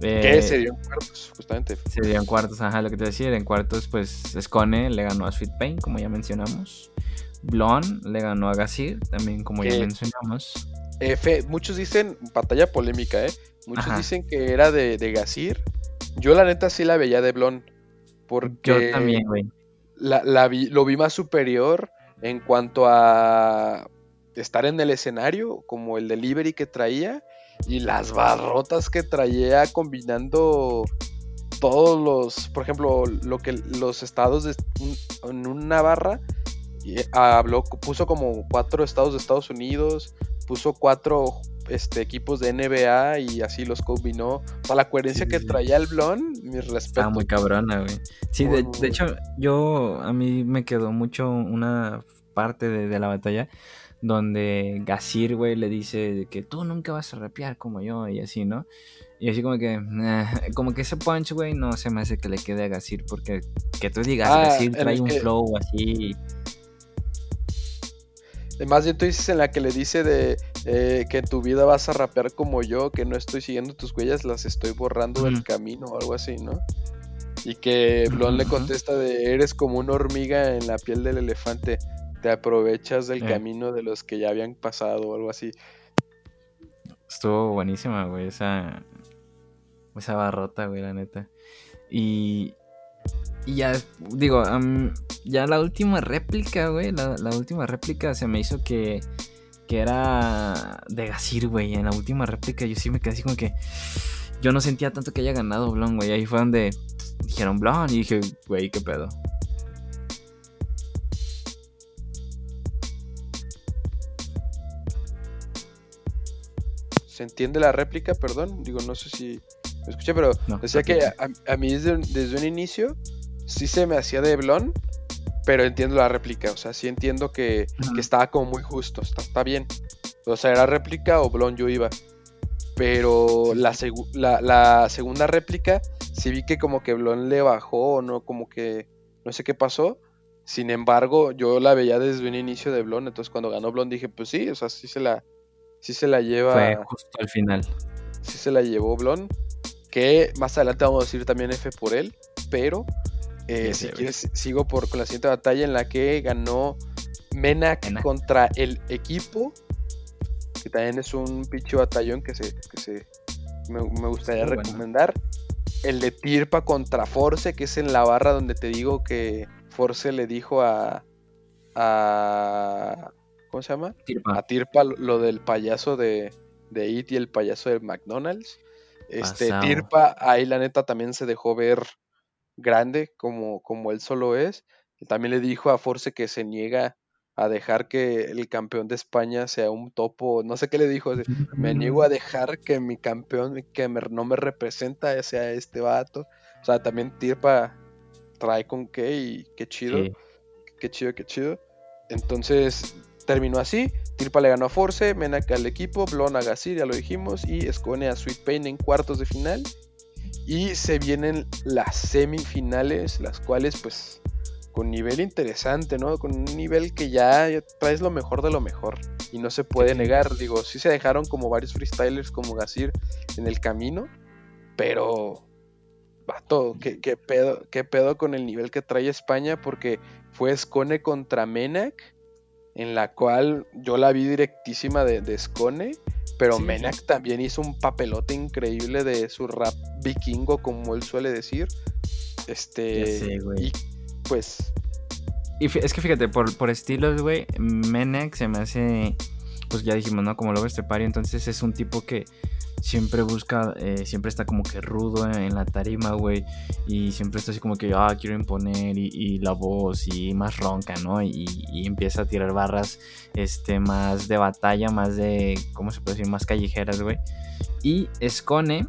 ¿Qué? Se dio en cuartos, justamente. Se dio en cuartos, ajá, lo que te decía. En cuartos, pues Scone le ganó a Sweet Pain, como ya mencionamos. Blon le ganó a Gasir, también como ya mencionamos. F, muchos dicen, batalla polémica, ¿eh? Muchos dicen que era de, de Gasir. Yo la neta sí la veía de Blon. Porque Yo también, güey. La, vi, lo vi más superior en cuanto a estar en el escenario, como el delivery que traía y las barrotas que traía combinando todos los, por ejemplo, lo que los estados de, en una barra habló, puso como cuatro estados de Estados Unidos, puso cuatro este, equipos de NBA y así los combinó. Para la coherencia que traía el Blon, mi respeto. Ah, muy cabrona, güey. Sí, de, hecho, yo a mí me quedó mucho una parte de la batalla donde Gasir, güey, le dice que tú nunca vas a rapear como yo y así, ¿no? Y así como que, como que ese punch, güey, no se me hace que le quede a Gasir, porque que tú digas, ah, Gasir trae un flow así. Más bien tú dices en la que le dice de eh, que en tu vida vas a rapear como yo, que no estoy siguiendo tus huellas, las estoy borrando del camino o algo así, ¿no? Y que Blon le contesta de eres como una hormiga en la piel del elefante te aprovechas del camino de los que ya habían pasado o algo así. Estuvo buenísima, güey, esa, esa barrota, güey, la neta. Y, y ya, digo, ya la última réplica, güey, la, última réplica se me hizo que, que era de Gasir, güey. En la última réplica yo sí me quedé así como que yo no sentía tanto que haya ganado Blon, güey. Ahí fue donde dijeron Blon y dije, güey, qué pedo. Se entiende la réplica, perdón. Digo, no sé si me escuché, pero decía que a, mí desde, un inicio sí se me hacía de blon, pero entiendo la réplica. O sea, sí entiendo que, estaba como muy justo, está, bien. O sea, era réplica o blon yo iba. Pero la, la, segunda réplica, sí vi que como que blon le bajó o no, como que no sé qué pasó. Sin embargo, yo la veía desde un inicio de Blon, entonces cuando ganó Blon dije, pues sí, o sea, sí se la, sí se la lleva. Fue justo al final. Sí se la llevó Blon. Que más adelante vamos a decir también F por él. Pero eh, si quieres, sigo por, con la siguiente batalla en la que ganó Menak, contra el equipo. Que también es un pinche batallón que se, que se me, gustaría recomendar. el de Tirpa contra Force, que es en la barra donde te digo que Force le dijo a. a ¿Cómo se llama? Tirpa. A Tirpa lo del payaso de, de It y el payaso de McDonald's. Este. Tirpa, ahí la neta también se dejó ver grande como, como él solo es. También le dijo a Force que se niega a dejar que el campeón de España sea un topo, no sé qué le dijo, me niego a dejar que mi campeón que me- no me representa sea este vato. O sea, también Tirpa trae con qué y qué chido, Sí. qué chido, qué chido. Entonces terminó así, Tirpa le ganó a Force, Menak al equipo, Blon a Gasir, ya lo dijimos, y Escone a Sweet Pain en cuartos de final. Y se vienen las semifinales, las cuales pues con nivel interesante, ¿no? Con un nivel que ya traes lo mejor de lo mejor. Y no se puede negar, digo, sí se dejaron como varios freestylers como Gasir en el camino, pero... Vato, ¿qué, qué pedo, ¿qué pedo con el nivel que trae España? Porque fue Scone contra Menak, en la cual yo la vi directísima de, de Scone, pero Sí. Menak también hizo un papelote increíble de su rap vikingo, como él suele decir. Este. Sé, güey. y pues. Y es que fíjate, por, por estilos, güey, Menek se me hace, pues ya dijimos, ¿no? Como Lobo Estepario, entonces es un tipo que siempre busca, eh, siempre está como que rudo en, la tarima, güey, y siempre está así como que, ah, quiero imponer, y, la voz, y más ronca, ¿no? Y, empieza a tirar barras, este, más de batalla, más de, ¿cómo se puede decir? Más callejeras, güey. Y Scone,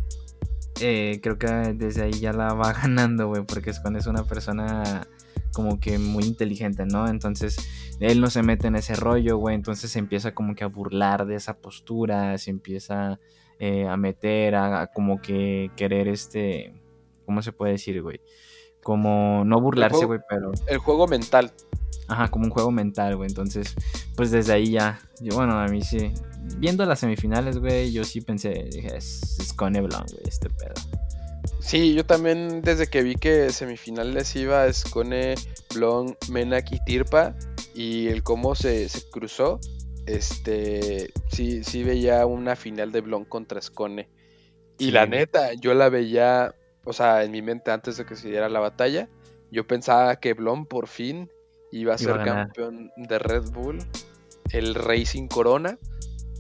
eh, creo que desde ahí ya la va ganando, güey, porque Scone es una persona como que muy inteligente, ¿no? Entonces él no se mete en ese rollo, güey, entonces se empieza como que a burlar de esa postura, se empieza eh, a meter, a, a como que querer este, ¿cómo se puede decir, güey? Como no burlarse, güey, pero, El juego mental. ajá, como un juego mental, güey, entonces, pues desde ahí ya, yo, bueno, a mí sí, viendo las semifinales, güey, yo sí pensé, dije, es, es con güey, este pedo. Sí, yo también desde que vi que semifinales iba Scone, Blon, Menak y Tirpa y el cómo se, se cruzó, este, sí, sí veía una final de Blon contra Scone. Y Sí, la neta, yo la veía, o sea, en mi mente antes de que se diera la batalla, yo pensaba que Blon por fin iba a Iba ser a campeón de Red Bull, el Racing Corona,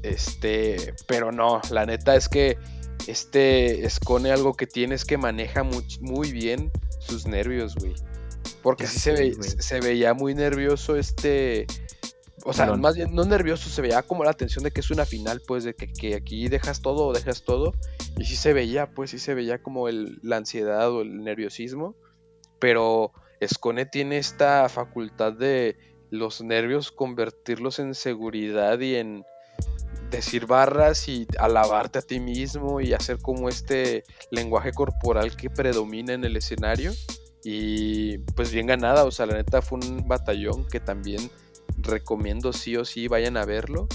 este, pero no, la neta es que este Scone algo que tiene es que maneja much- muy bien sus nervios, güey. Porque Ya sí se, ve- se veía muy nervioso este... O sea, más bien no nervioso, se veía como la tensión de que es una final, pues de que, que aquí dejas todo o dejas todo. Y sí se veía, pues sí se veía como el, la ansiedad o el nerviosismo. Pero Scone tiene esta facultad de los nervios convertirlos en seguridad y en decir barras y alabarte a ti mismo y hacer como este lenguaje corporal que predomina en el escenario. Y pues bien ganada, o sea, la neta fue un batallón que también recomiendo sí o sí vayan a verlo.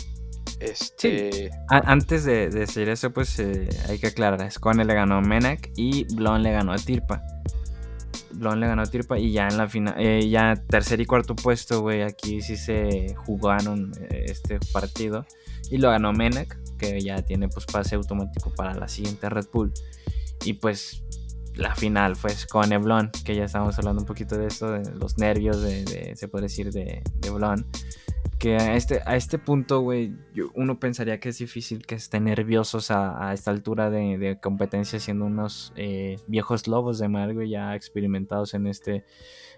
Este, Antes de, de decir eso, pues eh, hay que aclarar. Scone le ganó a Menak y Blon le ganó a Tirpa. Blon le ganó a Tirpa y ya en la final, eh, ya tercer y cuarto puesto, güey, aquí sí se jugaron eh, este partido. Y lo ganó Menak, que ya tiene pues pase automático para la siguiente Red Bull. Y pues la final fue Scone Blon, que ya estábamos hablando un poquito de esto, de los nervios, de, se puede decir, de, de que a este, a este punto, güey, uno pensaría que es difícil que estén nerviosos a, esta altura de, de competencia, siendo unos eh, viejos lobos de mar, güey, ya experimentados en este,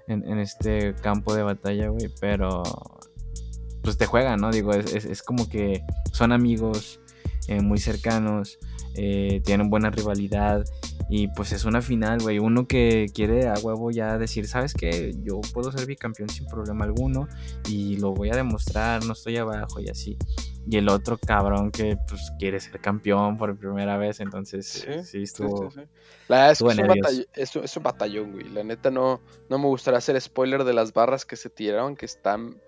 en, este campo de batalla, güey, pero pues te juegan, ¿no? Digo, es, es- es como que son amigos eh, muy cercanos, eh, tienen buena rivalidad y pues es una final, güey. Uno que quiere a huevo ya decir, ¿sabes qué? Yo puedo ser bicampeón sin problema alguno y lo voy a demostrar, no estoy abajo y así. Y el otro cabrón que pues quiere ser campeón por primera vez, entonces Sí, sí, estuvo... sí, sí. La verdad es que estuvo es un, batall- es es un batallón, güey. La neta no, no me gustaría hacer spoiler de las barras que se tiraron, que están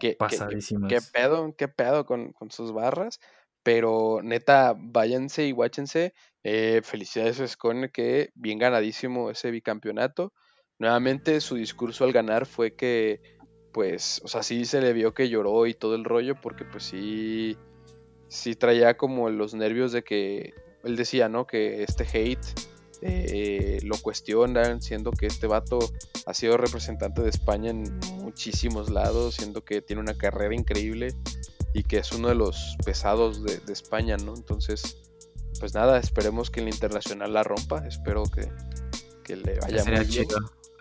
que- pasadísimas. ¿Qué pedo? ¿Qué pedo con, con sus barras? Pero neta, váyanse y guáchense. Eh, felicidades a que bien ganadísimo ese bicampeonato. Nuevamente su discurso al ganar fue que, pues, o sea, sí se le vio que lloró y todo el rollo, porque pues sí, sí traía como los nervios de que, él decía, ¿no? Que este hate eh, lo cuestionan, siendo que este vato ha sido representante de España en muchísimos lados, siendo que tiene una carrera increíble y que es uno de los pesados de, España, ¿no? Entonces, pues nada, esperemos que el internacional la rompa, espero que, le vaya muy bien.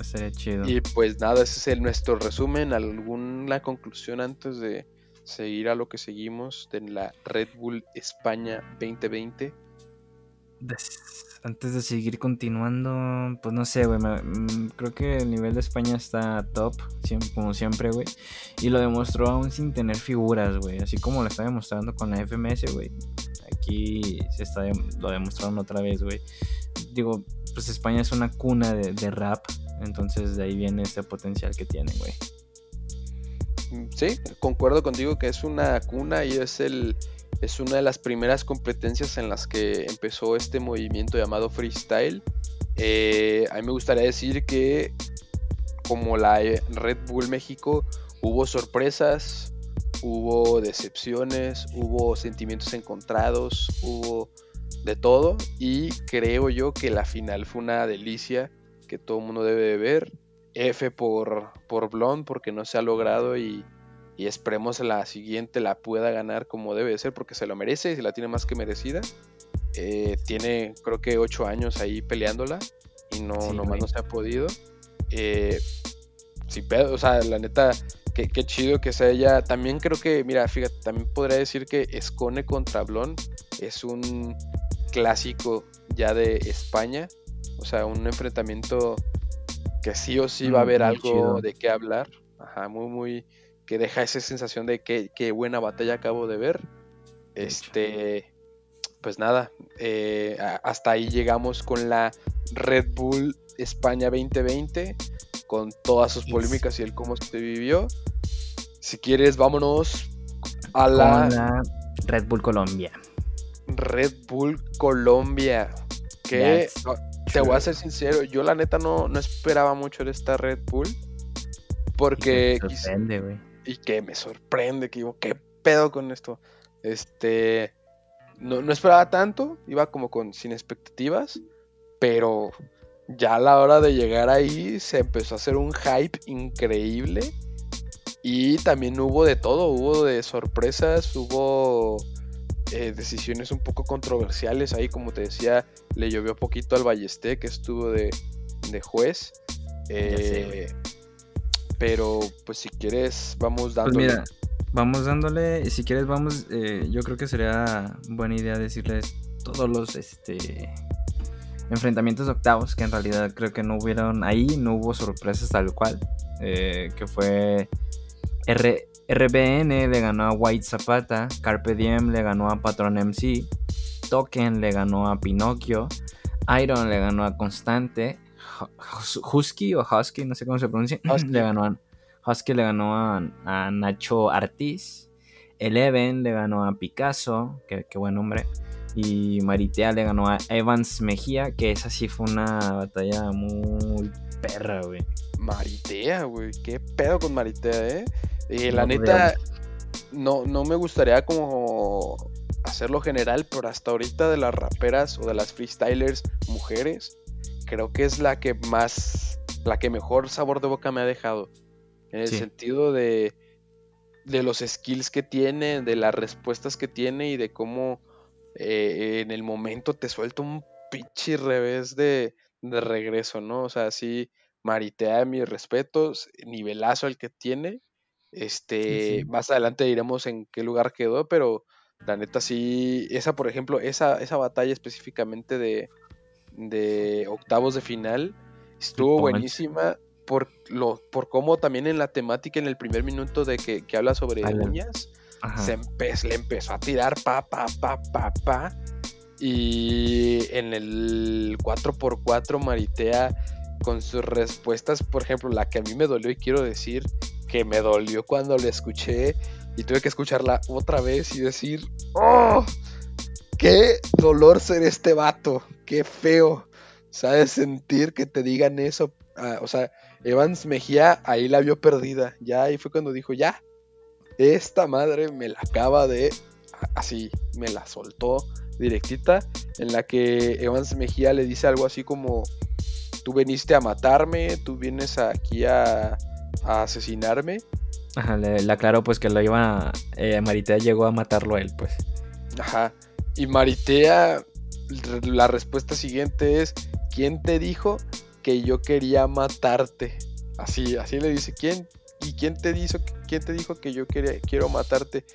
Sería chido. Y pues nada, ese es el, nuestro resumen, alguna conclusión antes de seguir a lo que seguimos de la Red Bull España 2020 antes de seguir continuando, pues no sé, güey. Mm, creo que el nivel de España está top, como siempre, güey. Y lo demostró aún sin tener figuras, güey. Así como lo está demostrando con la FMS, güey. Aquí se está lo demostrando otra vez, güey. Digo, pues España es una cuna de, de rap. Entonces de ahí viene ese potencial que tiene, güey. Sí, concuerdo contigo que es una cuna y es el es una de las primeras competencias en las que empezó este movimiento llamado freestyle. Eh, a mí me gustaría decir que como la Red Bull México hubo sorpresas, hubo decepciones, hubo sentimientos encontrados, hubo de todo y creo yo que la final fue una delicia que todo el mundo debe de ver. F por, por Blonde porque no se ha logrado y y esperemos la siguiente la pueda ganar como debe ser porque se lo merece y se la tiene más que merecida. Eh, tiene creo que ocho años ahí peleándola y no nomás no se ha podido. Eh, o sea, la neta, qué, chido que sea ella. También creo que, mira, fíjate, también podría decir que Escone contra Blon es un clásico ya de España. O sea, un enfrentamiento que sí o sí va a haber algo de qué hablar. Ajá, muy, muy, que deja esa sensación de que, buena batalla acabo de ver. Este, pues nada, eh, hasta ahí llegamos con la Red Bull España 2020, con todas sus polémicas y el cómo se vivió. Si quieres, vámonos a la, Red Bull Colombia. Red Bull Colombia. Que te voy a ser sincero, yo la neta no, no esperaba mucho de esta Red Bull. Porque. güey y que me sorprende, que digo, ¿qué pedo con esto? Este, no, no esperaba tanto, iba como con sin expectativas, pero ya a la hora de llegar ahí se empezó a hacer un hype increíble y también hubo de todo, hubo de sorpresas, hubo eh, decisiones un poco controversiales ahí, como te decía, le llovió poquito al Ballesté que estuvo de, de juez. Eh, pero pues si quieres, vamos pues dándole. Pues mira, vamos dándole. Si quieres, vamos. Eh, yo creo que sería buena idea decirles todos los este enfrentamientos octavos, que en realidad creo que no hubieron ahí, no hubo sorpresas tal cual. Eh, que fue R RBN le ganó a White Zapata, Carpe Diem le ganó a Patron MC, Token le ganó a Pinocchio, Iron le ganó a Constante, Husky o Husky, no sé cómo se pronuncia, le ganó a, Husky le ganó a, Nacho Artis, Eleven le ganó a Picasso, que, buen nombre, y Maritea le ganó a Evans Mejía, que esa sí fue una batalla muy perra, güey. Maritea, güey, qué pedo con Maritea, eh. Y la neta, no, no me gustaría como hacerlo general, pero hasta ahorita de las raperas o de las freestylers mujeres, creo que es la que más, la que mejor sabor de boca me ha dejado. En el sentido de, de los skills que tiene, de las respuestas que tiene y de cómo eh, en el momento te suelta un pinche revés de, de regreso, ¿no? O sea, sí, maritea mis respetos, nivelazo el que tiene. Este, más adelante diremos en qué lugar quedó, pero la neta sí, esa por ejemplo, esa, esa batalla específicamente de, de octavos de final. Estuvo buenísima por lo por cómo también en la temática en el primer minuto de que, habla sobre uñas se le empezó a tirar pa pa pa pa pa y en el 4x4 Maritea con sus respuestas, por ejemplo, la que a mí me dolió y quiero decir que me dolió cuando la escuché y tuve que escucharla otra vez y decir, ¡Oh! Qué dolor ser este vato, qué feo. ¿Sabes? Sentir que te digan eso. Ah, o sea, Evans Mejía ahí la vio perdida. Ya ahí fue cuando dijo, ya, esta madre me la acaba de así me la soltó directita, en la que Evans Mejía le dice algo así como, tú veniste a matarme, tú vienes aquí a, asesinarme. Ajá, le, aclaró pues que lo iba a, eh, Maritea llegó a matarlo a él, pues. Ajá. Y Maritea, la respuesta siguiente es, ¿quién te dijo que yo quería matarte? Así, así le dice, ¿quién? ¿Y quién te dijo, quién te dijo que yo quería, quiero matarte?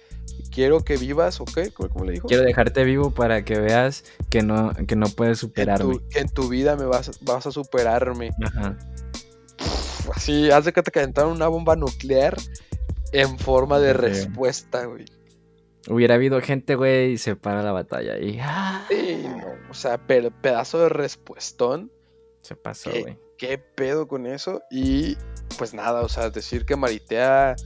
quiero que vivas, ¿ok? ¿Cómo, le dijo? Quiero dejarte vivo para que veas que no, que no puedes superarme. Que en tu, vida me vas, vas a superarme. Ajá. así, haz de que te calentaron una bomba nuclear en forma de respuesta, güey. Hubiera habido gente, güey, y se para la batalla y... Sí, no, o sea, pedazo de respuestón. Se pasó, güey. ¿Qué pedo con eso? Y pues nada, o sea, decir que Maritea,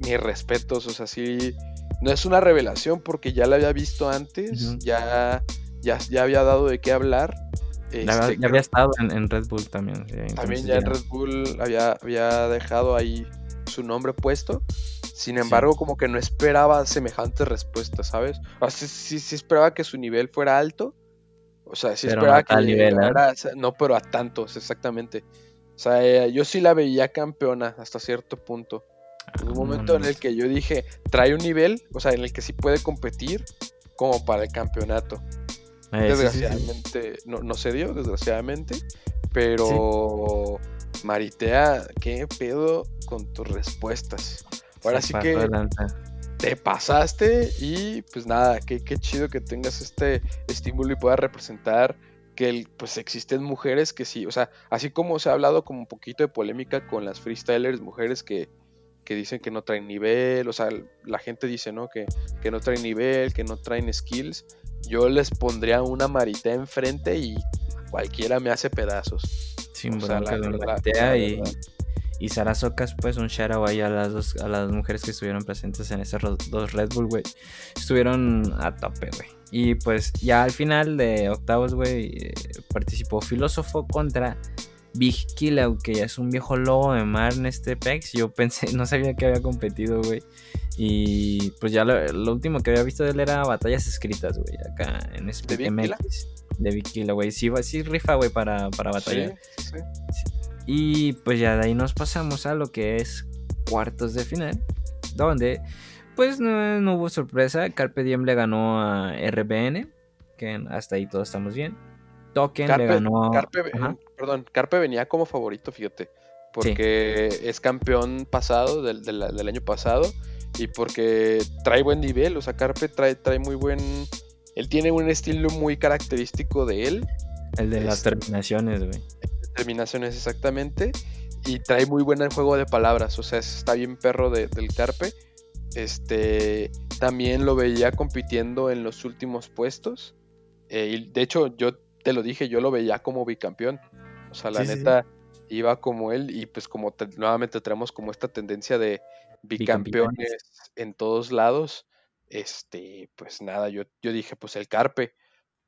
mis respetos, o sea, sí, no es una revelación porque ya la había visto antes, ya, ya, ya había dado de qué hablar. ya, este, había estado en, Red Bull también. también ya, en Red Bull había, había dejado ahí su nombre puesto. Sin embargo, como que no esperaba semejantes respuestas, ¿sabes? O sea, sí, sí, esperaba que su nivel fuera alto. O sea, sí esperaba que nivel, ¿eh? no, pero a tantos, exactamente. O sea, eh, yo sí la veía campeona hasta cierto punto. En un momento en el que yo dije, trae un nivel, o sea, en el que sí puede competir como para el campeonato. Eh, desgraciadamente, No, no, se dio, desgraciadamente, pero Maritea, ¿qué pedo con tus respuestas? Ahora sí que te pasaste y pues nada, qué, qué chido que tengas este estímulo y puedas representar que pues existen mujeres que sí, o sea, así como se ha hablado como un poquito de polémica con las freestylers, mujeres que que dicen que no traen nivel, o sea, la gente dice, ¿no? Que, que no traen nivel, que no traen skills. Yo les pondría una marita enfrente y cualquiera me hace pedazos. Sin o sea, la, y, y Sara Socas, pues un shout out ahí a las, dos, a las mujeres que estuvieron presentes en esos dos Red Bull, güey. Estuvieron a tope, güey. Y pues ya al final de octavos, güey, eh, participó Filósofo contra Big Kill, aunque ya es un viejo lobo de mar en este PEX. Yo pensé, no sabía que había competido, güey. Y pues ya lo, último que había visto de él era batallas escritas, güey, acá en este MX. De Big Kill, güey. Sí, sí rifa, güey, para, para batalla. Sí, sí. Y pues ya de ahí nos pasamos a lo que es cuartos de final. Donde, pues no, hubo sorpresa. Carpe Diem le ganó a RBN. Que hasta ahí todos estamos bien. Token le ganó. perdón, Carpe venía como favorito, fíjate. Porque es campeón pasado, del, año pasado. Y porque trae buen nivel. O sea, Carpe trae, trae muy buen. Él tiene un estilo muy característico de él. El de las terminaciones, güey. Terminaciones, exactamente. Y trae muy buen juego de palabras. O sea, está bien perro del Carpe. Este. También lo veía compitiendo en los últimos puestos. Eh, y de hecho, yo te lo dije, yo lo veía como bicampeón. O sea, la neta iba como él y pues como nuevamente tenemos como esta tendencia de bicampeones, en todos lados. Este, pues nada, yo, yo dije pues el Carpe.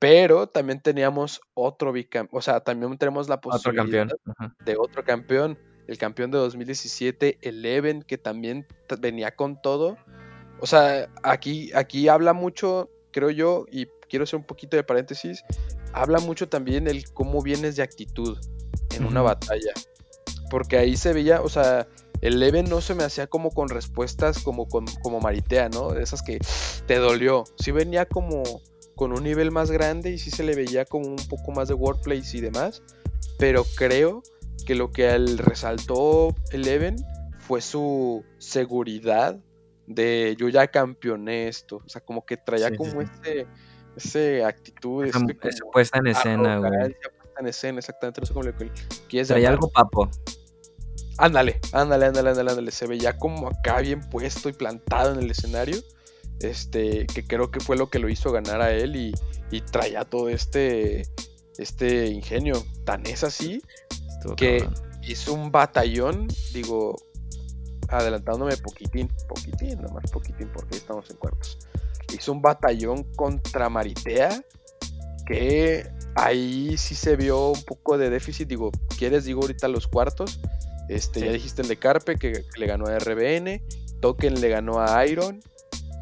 Pero también teníamos otro bicampeón, o sea, también tenemos la posibilidad de otro campeón, el campeón de 2017, Eleven, que también venía con todo. O sea, aquí, aquí habla mucho, creo yo, y quiero hacer un poquito de paréntesis, habla mucho también el cómo vienes de actitud en una batalla. Porque ahí se veía, o sea, el Leven no se me hacía como con respuestas como, como Maritea, ¿no? De esas que te dolió. Sí venía como con un nivel más grande y sí se le veía como un poco más de wordplays y demás. Pero creo que lo que él resaltó Eleven fue su seguridad de yo ya campeoné esto. O sea, como que traía como este ese actitud, esa, puesta en escena, güey. puesta en escena, exactamente, no sé cómo le quieres Traía algo papo. Ándale, ándale, ándale, ándale, ándale. Se veía como acá bien puesto y plantado en el escenario. Este, que creo que fue lo que lo hizo ganar a él y, y traía todo este, este ingenio. Tan es así que hizo un batallón, digo, adelantándome poquitín, poquitín, nomás poquitín, porque estamos en cuerpos hizo un batallón contra Maritea que ahí sí se vio un poco de déficit. Digo, ¿quieres? Digo ahorita los cuartos. Este, Ya dijiste el de Carpe que, le ganó a RBN. Token le ganó a Iron.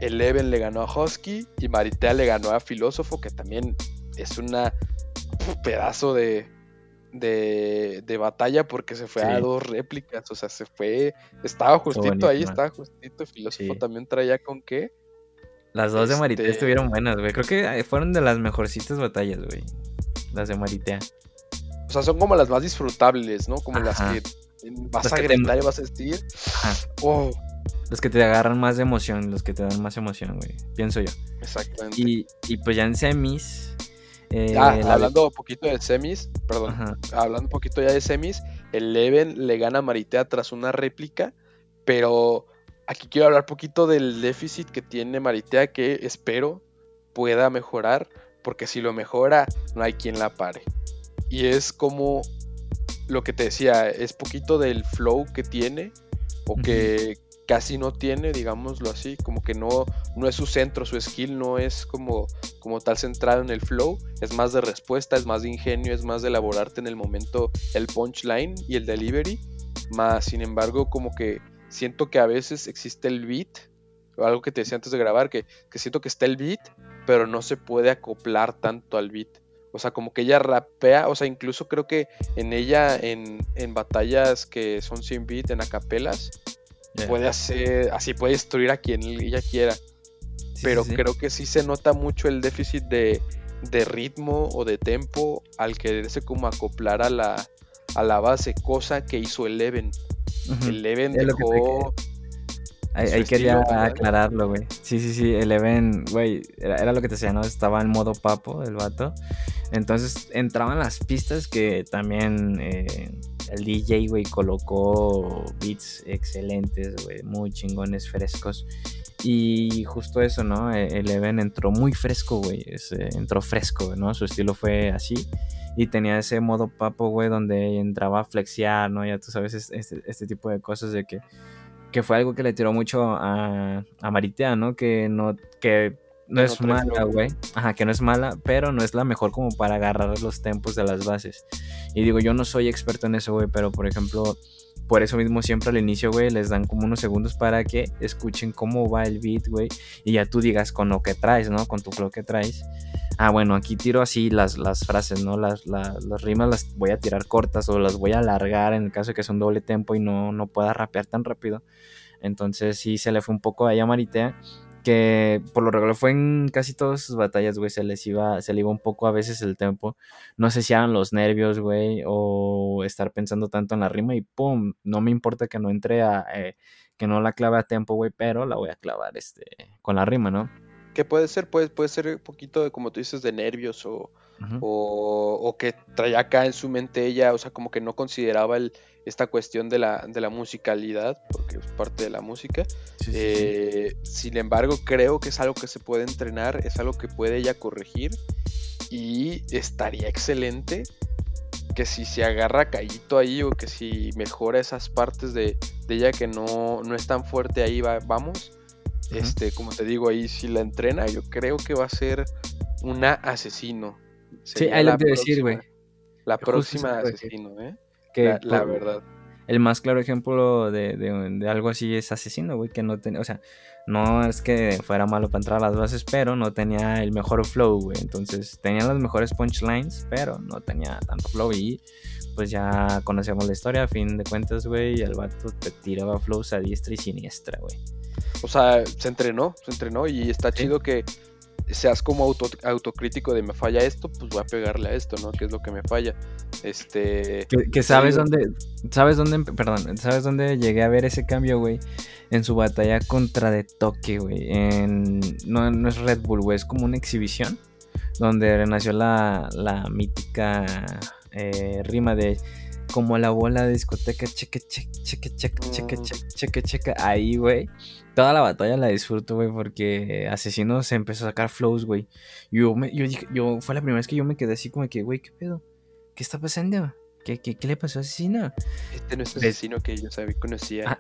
Eleven le ganó a Husky y Maritea le ganó a Filósofo, que también es una pedazo de, de, batalla porque se fue a dos réplicas, o sea, se fue, estaba justito ahí, estaba justito, Filósofo también traía con qué. Las dos de Maritea este estuvieron buenas, güey, creo que fueron de las mejorcitas batallas, güey, las de Maritea. O sea, son como las más disfrutables, ¿no? Como las que vas a gritar y vas a decir, oh, los que te agarran más de emoción, los que te dan más emoción, güey. Pienso yo. Exactamente. Y, y pues ya en semis. Eh, ah, hablando un poquito de semis, perdón. Hablando un poquito ya de semis, el Leven le gana a Maritea tras una réplica, pero aquí quiero hablar un poquito del déficit que tiene Maritea que espero pueda mejorar, porque si lo mejora, no hay quien la pare. Y es como lo que te decía, es poquito del flow que tiene, o que, casi no tiene, digámoslo así, como que no, no es su centro, su skill no es como, como tal centrado en el flow, es más de respuesta, es más de ingenio, es más de elaborarte en el momento el punchline y el delivery, más sin embargo como que siento que a veces existe el beat, o algo que te decía antes de grabar, que, que siento que está el beat, pero no se puede acoplar tanto al beat. O sea, como que ella rapea, o sea, incluso creo que en ella, en, en batallas que son sin beat, en acapelas, Puede hacer, así puede destruir a quien ella quiera. pero creo que sí se nota mucho el déficit de, ritmo o de tempo al quererse como acoplar a la, a la base, cosa que hizo Eleven. Eleven dejó... Ahí, quería aclararlo, güey. Sí, sí, sí, Eleven, güey, era, lo que te decía, ¿no? Estaba en modo papo el vato. Entonces entraban las pistas que también eh, el DJ, güey, colocó beats excelentes, güey, muy chingones, frescos. Y justo eso, ¿no? E, el Even entró muy fresco, güey. Entró fresco, ¿no? Su estilo fue así. Y tenía ese modo papo, güey, donde entraba a flexiar, ¿no? Ya tú sabes, este, este tipo de cosas de que, que fue algo que le tiró mucho a, a Maritea, ¿no? Que no, que no es mala, güey. Ajá, que no es mala, pero no es la mejor como para agarrar los tempos de las bases. Y digo, yo no soy experto en eso, güey, pero por ejemplo, por eso mismo siempre al inicio, güey, les dan como unos segundos para que escuchen cómo va el beat, güey, y ya tú digas con lo que traes, ¿no? Con tu flow que traes. Ah, bueno, aquí tiro así las, las frases, ¿no? Las, las, rimas las voy a tirar cortas o las voy a alargar en el caso de que sea un doble tempo y no, no pueda rapear tan rápido. Entonces sí se le fue un poco a Maritea que por lo regular fue en casi todas sus batallas, güey, se les iba, se le iba un poco a veces el tempo. No sé si eran los nervios, güey, o estar pensando tanto en la rima y pum, no me importa que no entre a, eh, que no la clave a tempo, güey, pero la voy a clavar este, con la rima, ¿no? Que puede ser, puede, puede ser un poquito de, como tú dices, de nervios o, o, que traía acá en su mente ella, o sea, como que no consideraba el, esta cuestión de la, de la musicalidad, porque es parte de la música. Eh, sin embargo, creo que es algo que se puede entrenar, es algo que puede ella corregir y estaría excelente que si se agarra callito ahí o que si mejora esas partes de, ella que no, no, es tan fuerte ahí, va, vamos. Este, como te digo, ahí si la entrena, yo creo que va a ser una asesino. sí, ahí lo que decir, güey. La próxima asesino, ¿eh? Que la, verdad. El más claro ejemplo de, algo así es Asesino, güey, que no tenía, o sea, no es que fuera malo para entrar a las bases, pero no tenía el mejor flow, güey. Entonces tenía las mejores punchlines, pero no tenía tanto flow y pues ya conocemos la historia, a fin de cuentas, güey, el vato te tiraba flows a diestra y siniestra, güey. O sea, se entrenó, se entrenó y está chido que seas como autocrítico de me falla esto, pues voy a pegarle a esto, ¿no? Que es lo que me falla. Este. Que, sabes dónde. ¿Sabes dónde? Perdón, ¿sabes dónde llegué a ver ese cambio, güey? En su batalla contra de toque, güey. En. No, no es Red Bull, güey. Es como una exhibición. Donde renació la, la mítica eh, rima de como la bola de discoteca, cheque, cheque, cheque, cheque, cheque, cheque, cheque, cheque, ahí, güey. Toda la batalla la disfruto, güey, porque Asesino se empezó a sacar flows, güey. Yo, me, yo, yo, fue la primera vez que yo me quedé así como que, güey, ¿qué pedo? ¿Qué está pasando? ¿Qué, qué, qué le pasó a Asesino? Este no es Asesino que yo sabía, conocía. Ah,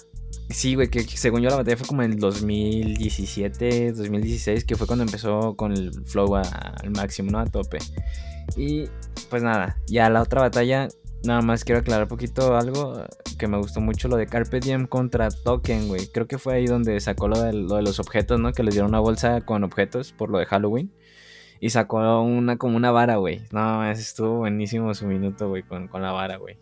sí, güey, que, según yo la batalla fue como en el 2017, 2016, que fue cuando empezó con el flow al máximo, ¿no? A tope. Y pues nada, ya la otra batalla Nada más quiero aclarar un poquito algo que me gustó mucho, lo de Carpe Diem contra Token, güey. Creo que fue ahí donde sacó lo de, lo de los objetos, ¿no? Que les dieron una bolsa con objetos por lo de Halloween. Y sacó una como una vara, güey. No, estuvo buenísimo su minuto, güey, con, con la vara, güey.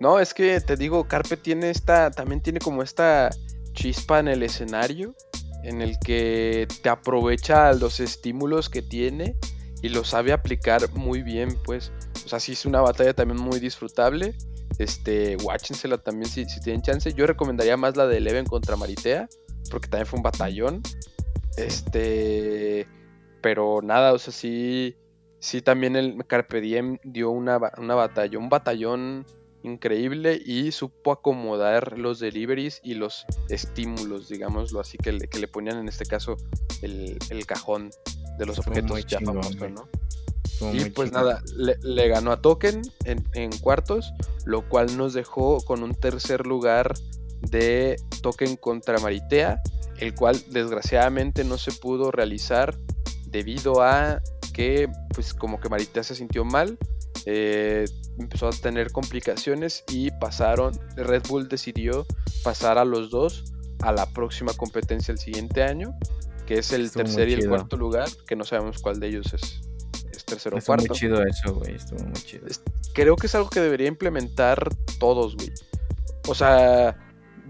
No, es que te digo, Carpe tiene esta, también tiene como esta chispa en el escenario, en el que te aprovecha los estímulos que tiene y lo sabe aplicar muy bien, pues. O sea, sí es una batalla también muy disfrutable. Este, watchensela también si, si tienen chance. Yo recomendaría más la de Eleven contra Maritea, porque también fue un batallón. Este, pero nada, o sea, sí, sí también el Carpe Diem dio una, una batalla, un batallón increíble y supo acomodar los deliveries y los estímulos, digámoslo así, que le, que le ponían en este caso el, el cajón de los objetos ya famosos, ¿no? y pues nada, le, ganó a Token en, en, cuartos, lo cual nos dejó con un tercer lugar de Token contra Maritea, el cual desgraciadamente no se pudo realizar debido a que pues como que Maritea se sintió mal, eh, empezó a tener complicaciones y pasaron, Red Bull decidió pasar a los dos a la próxima competencia el siguiente año, que es el tercer y el cuarto lugar, que no sabemos cuál de ellos es, es tercero o cuarto. muy chido eso, güey, estuvo muy chido. creo que es algo que debería implementar todos, güey. O sea,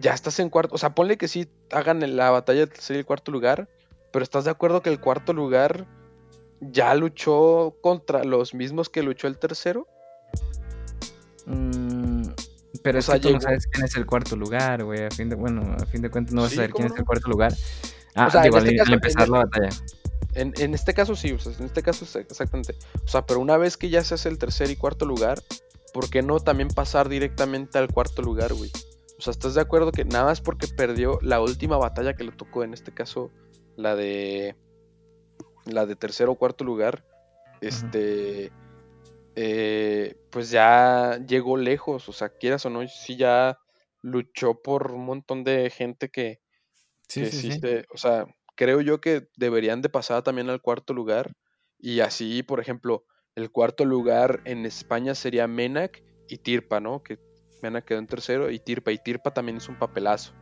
ya estás en cuarto, o sea, ponle que sí hagan la batalla del tercer y el cuarto lugar, pero ¿estás de acuerdo que el cuarto lugar ya luchó contra los mismos que luchó el tercero? Mm, pero es que tú no sabes quién es el cuarto lugar, güey. A fin de, bueno, a fin de cuentas no vas a saber quién es el cuarto lugar. Ah, digo, este al, empezar la batalla. En, este caso sí, o sea, en este caso exactamente. O sea, pero una vez que ya se hace el tercer y cuarto lugar, ¿por qué no también pasar directamente al cuarto lugar, güey? O sea, ¿estás de acuerdo que nada más porque perdió la última batalla que le tocó, en este caso, la de. La de tercer o cuarto lugar, este. Eh, pues ya llegó lejos, o sea, quieras o no, sí ya luchó por un montón de gente que, sí, sí, o sea, creo yo que deberían de pasar también al cuarto lugar y así, por ejemplo, el cuarto lugar en España sería Menac y Tirpa, ¿no? Que Menac quedó en tercero y Tirpa, y Tirpa también es un papelazo,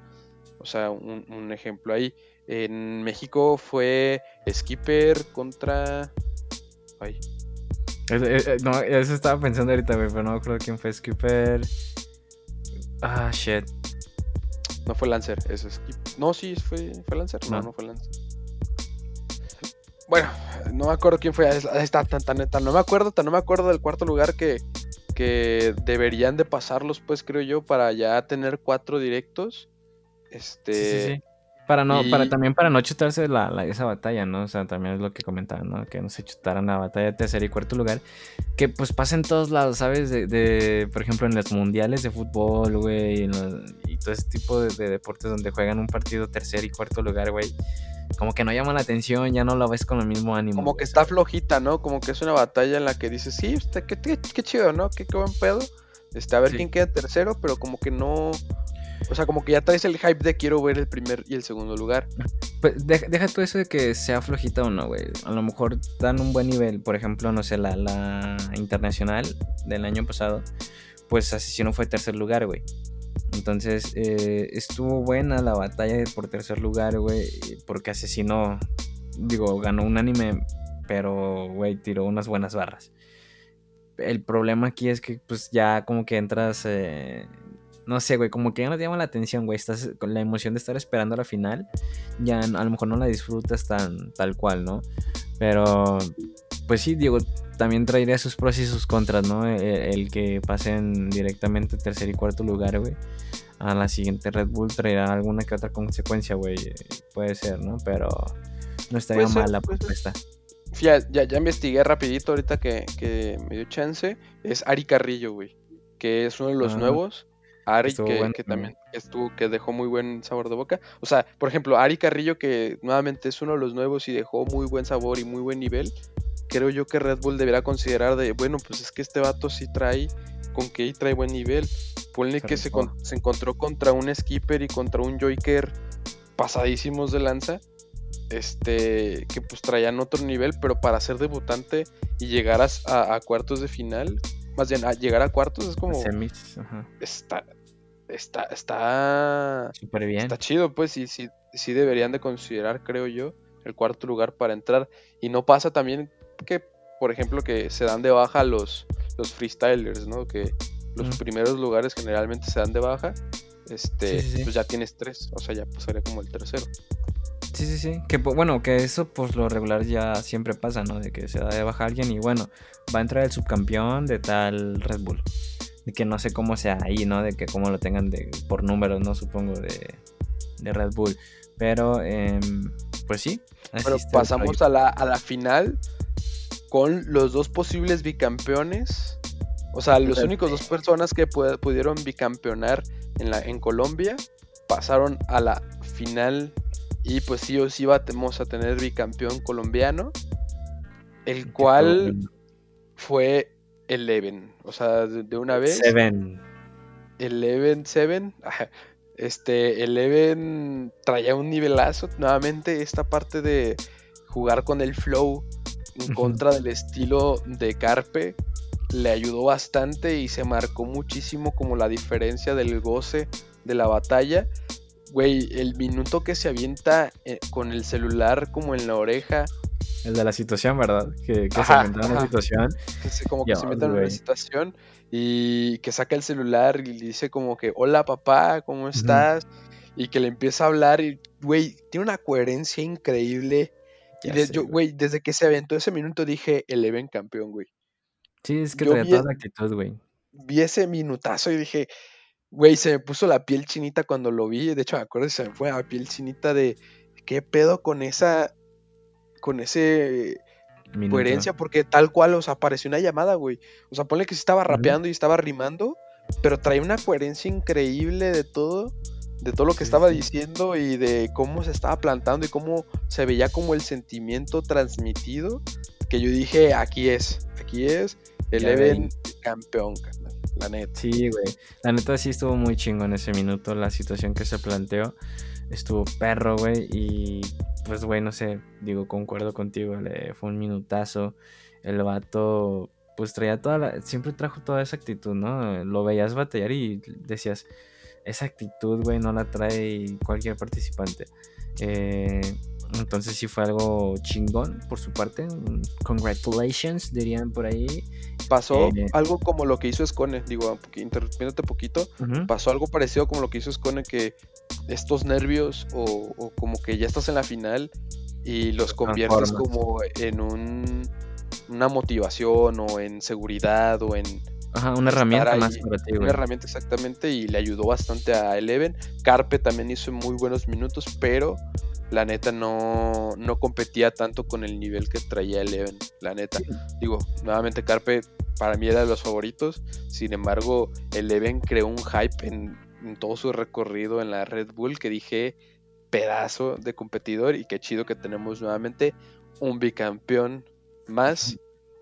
o sea, un, un ejemplo ahí. En México fue Skipper contra... Ay, eh, no, eso estaba pensando ahorita, güey, pero no acuerdo quién fue Skipper. Ah, shit. No fue Lancer, es No, sí, fue, fue Lancer. No. no, fue Lancer. Bueno, no me acuerdo quién fue. Está tan, tan, tan, no me acuerdo, tan no me acuerdo del cuarto lugar que, que deberían de pasarlos, pues creo yo, para ya tener cuatro directos. Este. Sí, sí, para no, para también para no chutarse la, esa batalla, ¿no? O sea, también es lo que comentaban, ¿no? Que no se chutaran la batalla de tercer y cuarto lugar. Que pues pasa en todos lados, ¿sabes? De, por ejemplo, en los mundiales de fútbol, güey, y, todo ese tipo de, deportes donde juegan un partido tercer y cuarto lugar, güey. Como que no llama la atención, ya no lo ves con el mismo ánimo. Como que está flojita, ¿no? Como que es una batalla en la que dices, sí, este, qué, qué, chido, ¿no? Qué, qué buen pedo. Este, a ver quién queda tercero, pero como que no o sea, como que ya traes el hype de quiero ver el primer y el segundo lugar. Pues deja, todo eso de que sea flojita o no, güey. A lo mejor dan un buen nivel. Por ejemplo, no sé, la, la internacional del año pasado, pues Asesino fue tercer lugar, güey. Entonces, eh, estuvo buena la batalla por tercer lugar, güey. Porque Asesino, digo, ganó un anime, pero, güey, tiró unas buenas barras. El problema aquí es que, pues, ya como que entras. Eh, no sé, güey, como que ya no te llama la atención, güey. Estás con la emoción de estar esperando la final. Ya a lo mejor no la disfrutas tan tal cual, ¿no? Pero, pues sí, digo, también traería sus pros y sus contras, ¿no? E, el, que pasen directamente tercer y cuarto lugar, güey. A la siguiente Red Bull traerá alguna que otra consecuencia, güey. Puede ser, ¿no? Pero no estaría mal la propuesta. Fíjate, ya, ya investigué rapidito ahorita que, que, me dio chance. Es Ari Carrillo, güey. Que es uno de los nuevos Ari, que, también estuvo, que dejó muy buen sabor de boca. O sea, por ejemplo, Ari Carrillo, que nuevamente es uno de los nuevos y dejó muy buen sabor y muy buen nivel. Creo yo que Red Bull deberá considerar de, bueno, pues es que este vato sí trae, con que trae buen nivel. Ponle que se, encontró contra un skipper y contra un joker pasadísimos de lanza. este, que pues traían otro nivel, pero para ser debutante y llegar a, cuartos de final, más bien a llegar a cuartos es como... Semis, ajá. Está, está, está... Súper bien. Está chido, pues, y sí, sí deberían de considerar, creo yo, el cuarto lugar para entrar. Y no pasa también que, por ejemplo, que se dan de baja los, los freestylers, ¿no? Que los primeros lugares generalmente se dan de baja. Este, pues ya tienes tres, o sea, ya pasaría como el tercero. Sí, sí, sí. Que bueno, que eso pues lo regular ya siempre pasa, ¿no? De que se da de baja alguien y bueno, va a entrar el subcampeón de tal Red Bull. De que no sé cómo sea ahí, ¿no? De que cómo lo tengan de, por números, ¿no? Supongo de, de Red Bull. Pero, eh, pues sí. Pero pasamos a la, a la final con los dos posibles bicampeones. O sea, los únicos dos personas que pudieron bicampeonar en, la, en Colombia pasaron a la final y pues sí o sí vamos a tener bicampeón colombiano, el cual fue Eleven. O sea, de, una vez. Seven. Eleven, Seven. Este, Eleven traía un nivelazo. Nuevamente, esta parte de jugar con el flow en contra del estilo de Carpe le ayudó bastante y se marcó muchísimo como la diferencia del goce de la batalla güey, el minuto que se avienta eh, con el celular como en la oreja. El de la situación, ¿verdad? Que, se inventa una situación. como que se mete en una situación y que saca el celular y le dice como que, hola papá, ¿cómo estás? Y que le empieza a hablar y, güey, tiene una coherencia increíble. y yo, güey, desde que se aventó ese minuto dije, el Eleven campeón, güey. Sí, es que trae toda la actitud, güey. Vi ese minutazo y dije, Güey, se me puso la piel chinita cuando lo vi. De hecho, me acuerdo se me fue la piel chinita de qué pedo con esa. con ese. coherencia, porque tal cual, o sea, apareció una llamada, güey. O sea, ponle que se estaba rapeando y estaba rimando, pero traía una coherencia increíble de todo, de todo lo que estaba diciendo y de cómo se estaba plantando y cómo se veía como el sentimiento transmitido. Que yo dije, aquí es, aquí es, el Eleven campeón, la neta. Sí, güey. La neta sí estuvo muy chingo en ese minuto. La situación que se planteó estuvo perro, güey. Y pues, güey, no sé. Digo, concuerdo contigo. Le, fue un minutazo. El vato, pues traía toda la. Siempre trajo toda esa actitud, ¿no? Lo veías batallar y decías. Esa actitud, güey, no la trae cualquier participante. Eh, entonces sí fue algo chingón por su parte. Congratulations, dirían por ahí. Pasó eh, algo como lo que hizo Scone, digo, interrumpiéndote poquito, pasó algo parecido como lo que hizo Scone, que estos nervios o, como que ya estás en la final y los conviertes como en un, una motivación o en seguridad o en... Ajá, una herramienta más para ti, Una herramienta exactamente y le ayudó bastante a Eleven. Carpe también hizo muy buenos minutos, pero la neta no, no competía tanto con el nivel que traía Eleven, la neta. Digo, nuevamente Carpe para mí era de los favoritos, sin embargo Eleven creó un hype en, todo su recorrido en la Red Bull que dije pedazo de competidor y qué chido que tenemos nuevamente un bicampeón más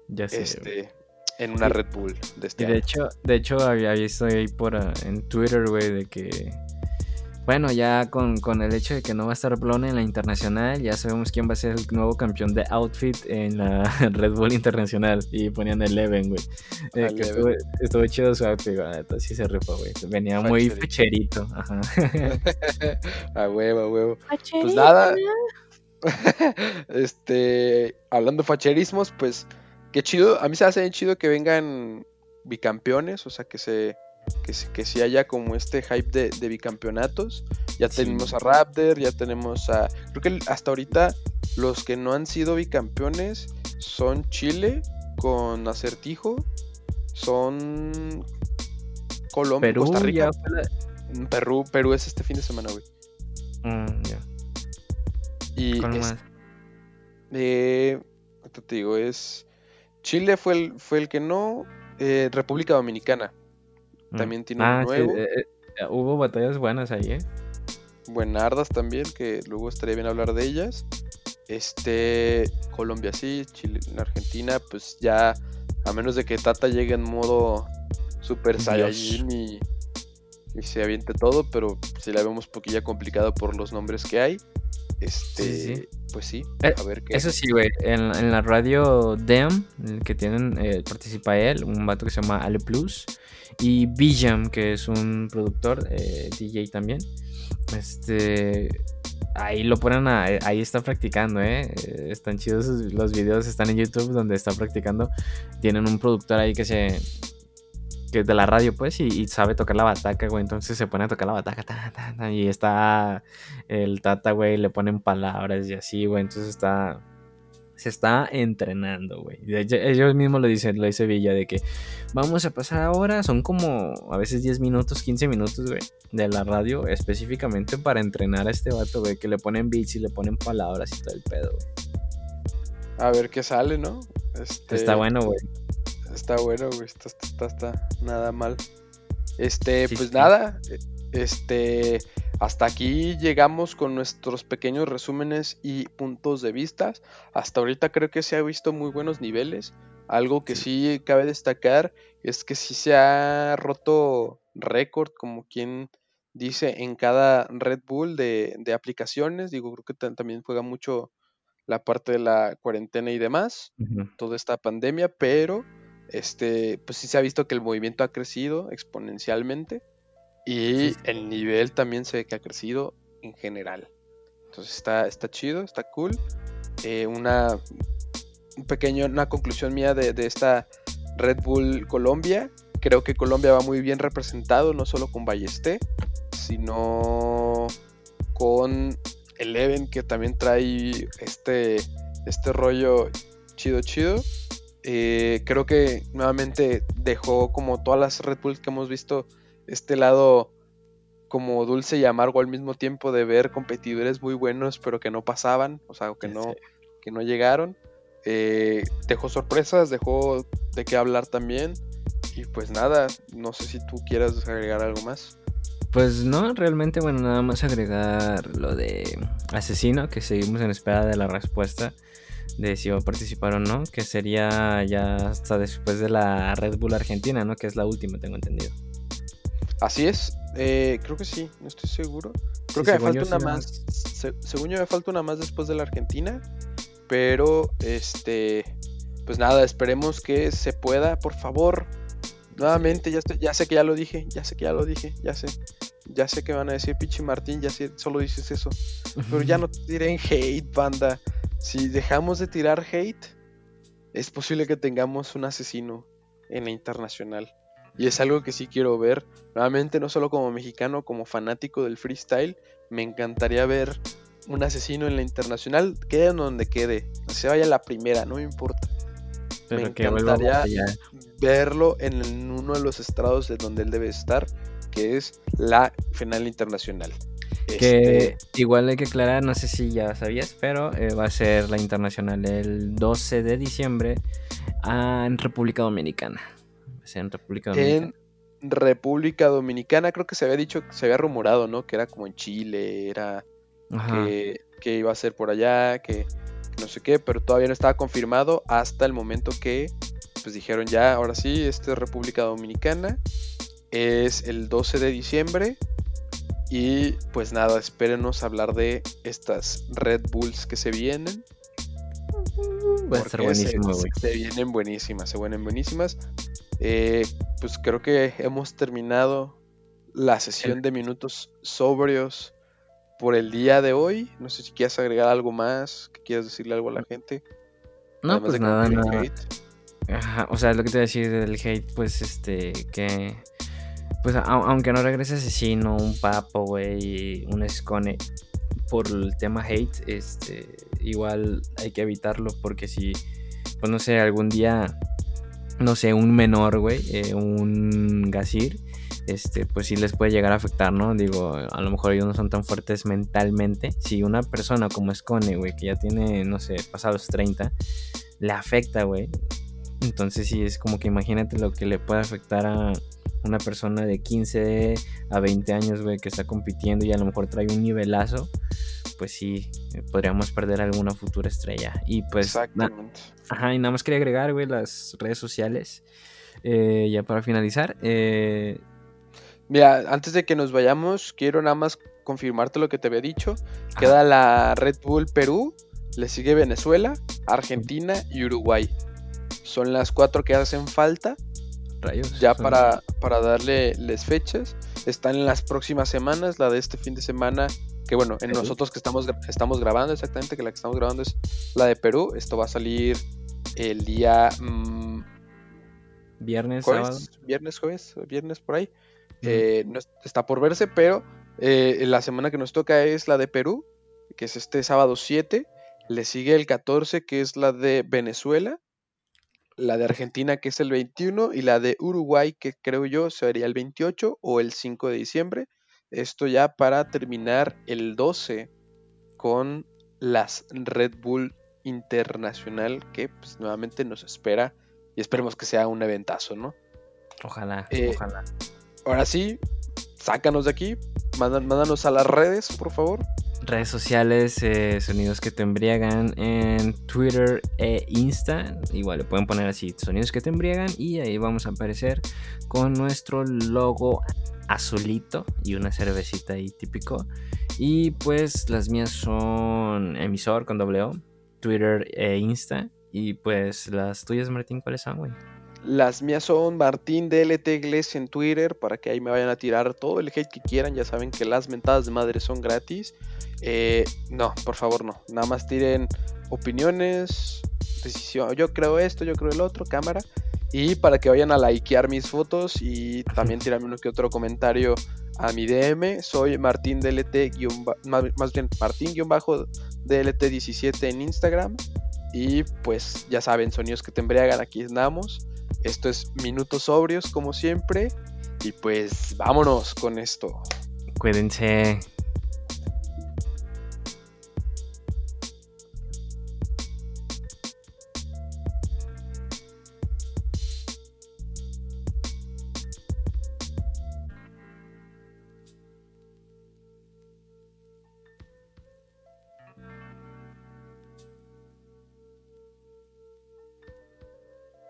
ya sé, este, en una Red Bull de este de hecho de hecho había visto ahí por ah, en Twitter güey de que bueno, ya con, el hecho de que no va a estar Blone en la internacional, ya sabemos quién va a ser el nuevo campeón de outfit en la Red Bull internacional. Y ponían Eleven, güey. Eh, estuvo, chido su outfit, güey. Sí se rifó, güey. Venía muy fecherito. Ajá. a huevo, a huevo. Pues nada. este, hablando de facherismos, pues qué chido. A mí se hace bien chido que vengan bicampeones, o sea, que se que, que si haya como este hype de, bicampeonatos. Ya tenemos a Raptor, ya tenemos a... Creo que hasta ahorita los que no han sido bicampeones son Chile con acertijo, son Colombia, Perú, Costa Rica. Mm, Perú, Perú es este fin de semana, güey. Mm, ya. Y es, eh, te digo, es Chile fue el, fue el que no, eh, República Dominicana Mm. También tiene un ah, nuevo. Eh, eh, hubo batallas buenas ahí, ¿eh? Buenardas también, que luego estaría bien hablar de ellas. Este, Colombia sí, Chile, Argentina, pues ya, a menos de que Tata llegue en modo Super Saiyajin y, y, se aviente todo, pero si la vemos poquilla complicado por los nombres que hay. Este, pues sí, Eh, a ver qué. Eso sí, güey. En, en la radio DEM, que tienen, eh, participa él, un vato que se llama Ale Plus. Y Bijam, que es un productor, eh, DJ también. Este. Ahí lo ponen a, Ahí está practicando, ¿eh? Están chidos los videos, están en YouTube donde está practicando. Tienen un productor ahí que se. Que es de la radio, pues, y, y sabe tocar la bataca, güey. Entonces se pone a tocar la bataca, ta, ta, ta, y está el tata, güey, le ponen palabras y así, güey. Entonces está. Se está entrenando, güey. Ellos mismos lo dicen, lo dice Villa, de que vamos a pasar ahora. Son como a veces 10 minutos, 15 minutos, güey, de la radio específicamente para entrenar a este vato, güey. Que le ponen beats y le ponen palabras y todo el pedo, güey. A ver qué sale, ¿no? Este, Está bueno, güey. Está bueno, güey. Está, está, está- nada mal. Este, Sí, pues sí. nada. Este, hasta aquí llegamos con nuestros pequeños resúmenes y puntos de vista. Hasta ahorita creo que se ha visto muy buenos niveles. Algo que sí cabe destacar es que sí se ha roto récord, como quien dice, en cada Red Bull de, de aplicaciones. Digo, creo que ta- también juega mucho la parte de la cuarentena y demás toda esta pandemia, pero este, pues sí se ha visto que el movimiento ha crecido exponencialmente y el nivel también se ve que ha crecido en general. Entonces está, está chido, está cool. Eh, una, un pequeño, una conclusión mía de, de esta Red Bull Colombia. Creo que Colombia va muy bien representado, no solo con Ballesté, sino con Eleven, que también trae este, este rollo chido, chido. Eh, creo que nuevamente dejó como todas las Red Bulls que hemos visto este lado como dulce y amargo al mismo tiempo de ver competidores muy buenos pero que no pasaban, o sea, que no, que no llegaron. Eh, dejó sorpresas, dejó de qué hablar también. Y pues nada, no sé si tú quieras agregar algo más. Pues no, realmente, bueno, nada más agregar lo de asesino, que seguimos en espera de la respuesta de si va a participar o no, que sería ya hasta después de la Red Bull Argentina, ¿no? Que es la última, tengo entendido. Así es, eh, creo que sí, no estoy seguro. Creo Sí, que me falta una sí, más. se- según yo me falta una más después de la Argentina. Pero este. Pues nada, esperemos que se pueda, por favor. Nuevamente, ya, sé- ya sé que ya lo dije, ya sé que ya lo dije, ya sé. Ya sé que van a decir, Pichi Martín, ya sé, solo dices eso. Pero ya no tiren hate, banda. Si dejamos de tirar hate, es posible que tengamos un asesino en la internacional. Y es algo que sí quiero ver. Nuevamente, no solo como mexicano, como fanático del freestyle, me encantaría ver un asesino en la internacional, quede en donde quede. Que se vaya a la primera, no me importa. Pero me encantaría verlo en uno de los estrados de donde él debe estar, que es la final internacional. Que Este, igual hay que aclarar, no sé si ya sabías, pero eh, va a ser la internacional el 12 de diciembre ah, en República Dominicana. Va a ser en República Dominicana. en República Dominicana creo que se había dicho, se había rumorado, ¿no? Que era como en Chile, era que, que iba a ser por allá, que, que no sé qué, pero todavía no estaba confirmado hasta el momento que pues dijeron ya, ahora sí, esta es República Dominicana, es el 12 de diciembre y pues nada, espérenos hablar de estas Red Bulls que se vienen. Va a estar porque se- buenísimo. Se, vienen buenísimas, se vienen buenísimas. Eh, pues creo que hemos terminado la sesión de minutos sobrios por el día de hoy. No sé si quieres agregar algo más, que quieras decirle algo a la gente. No, además pues nada, nada. hate. Ajá, o sea, lo que te voy a decir del hate, pues este, que. Pues aunque no regrese asesino, un papo, güey, un escone por el tema hate, este, igual hay que evitarlo porque si, pues no sé, algún día, no sé, un menor, güey, eh, un gasir, este, pues sí les puede llegar a afectar, ¿no? Digo, a lo mejor ellos no son tan fuertes mentalmente. Si una persona como Escone, güey, que ya tiene, no sé, pasados 30, le afecta, güey. Entonces sí es como que imagínate lo que le puede afectar a una persona de 15 a 20 años, güey, que está compitiendo y a lo mejor trae un nivelazo. Pues sí, eh, podríamos perder alguna futura estrella. Y pues, Exactamente. ajá, y nada más quería agregar, güey, las redes sociales. eh, ya para finalizar, eh, Mira, antes de que nos vayamos, quiero nada más confirmarte lo que te había dicho. Queda la Red Bull Perú, le sigue Venezuela, Argentina y Uruguay. Son las cuatro que hacen falta. Rayos. Ya para, para darle las fechas. Están en las próximas semanas. La de este fin de semana. Que bueno, en Perú. nosotros que estamos, estamos grabando exactamente, que la que estamos grabando es la de Perú. Esto va a salir el día mm, Viernes, sábado. jueves, viernes, jueves, viernes por ahí. Eh, no está por verse, pero eh, la semana que nos toca es la de Perú, que es este sábado 7. Le sigue el 14, que es la de Venezuela. La de Argentina, que es el 21. Y la de Uruguay, que creo yo sería el 28 o el 5 de diciembre. Esto ya para terminar el 12 con las Red Bull Internacional, que pues, nuevamente nos espera. Y esperemos que sea un eventazo, ¿no? Ojalá, Eh, ojalá. Ahora sí, sácanos de aquí. Mándanos a las redes, por favor. Redes sociales, eh, sonidos que te embriagan en Twitter e Insta. Igual le pueden poner así, sonidos que te embriagan. Y ahí vamos a aparecer con nuestro logo azulito y una cervecita ahí típico. Y pues las mías son emisor con doble O, Twitter e Insta. Y pues las tuyas, Martín, ¿cuáles son, güey? Las mías son Martín DLT en Twitter para que ahí me vayan a tirar todo el hate que quieran. Ya saben que las mentadas de madre son gratis. Eh, no, por favor, no. Nada más tiren opiniones, decisión. Yo creo esto, yo creo el otro, cámara. Y para que vayan a likear mis fotos y también tirarme uno que otro comentario a mi DM. Soy Martín DLT, más bien Martín-DLT17 en Instagram. Y pues ya saben, sonidos que te embriagan, aquí andamos. Esto es Minutos Sobrios, como siempre. Y pues vámonos con esto. Cuídense.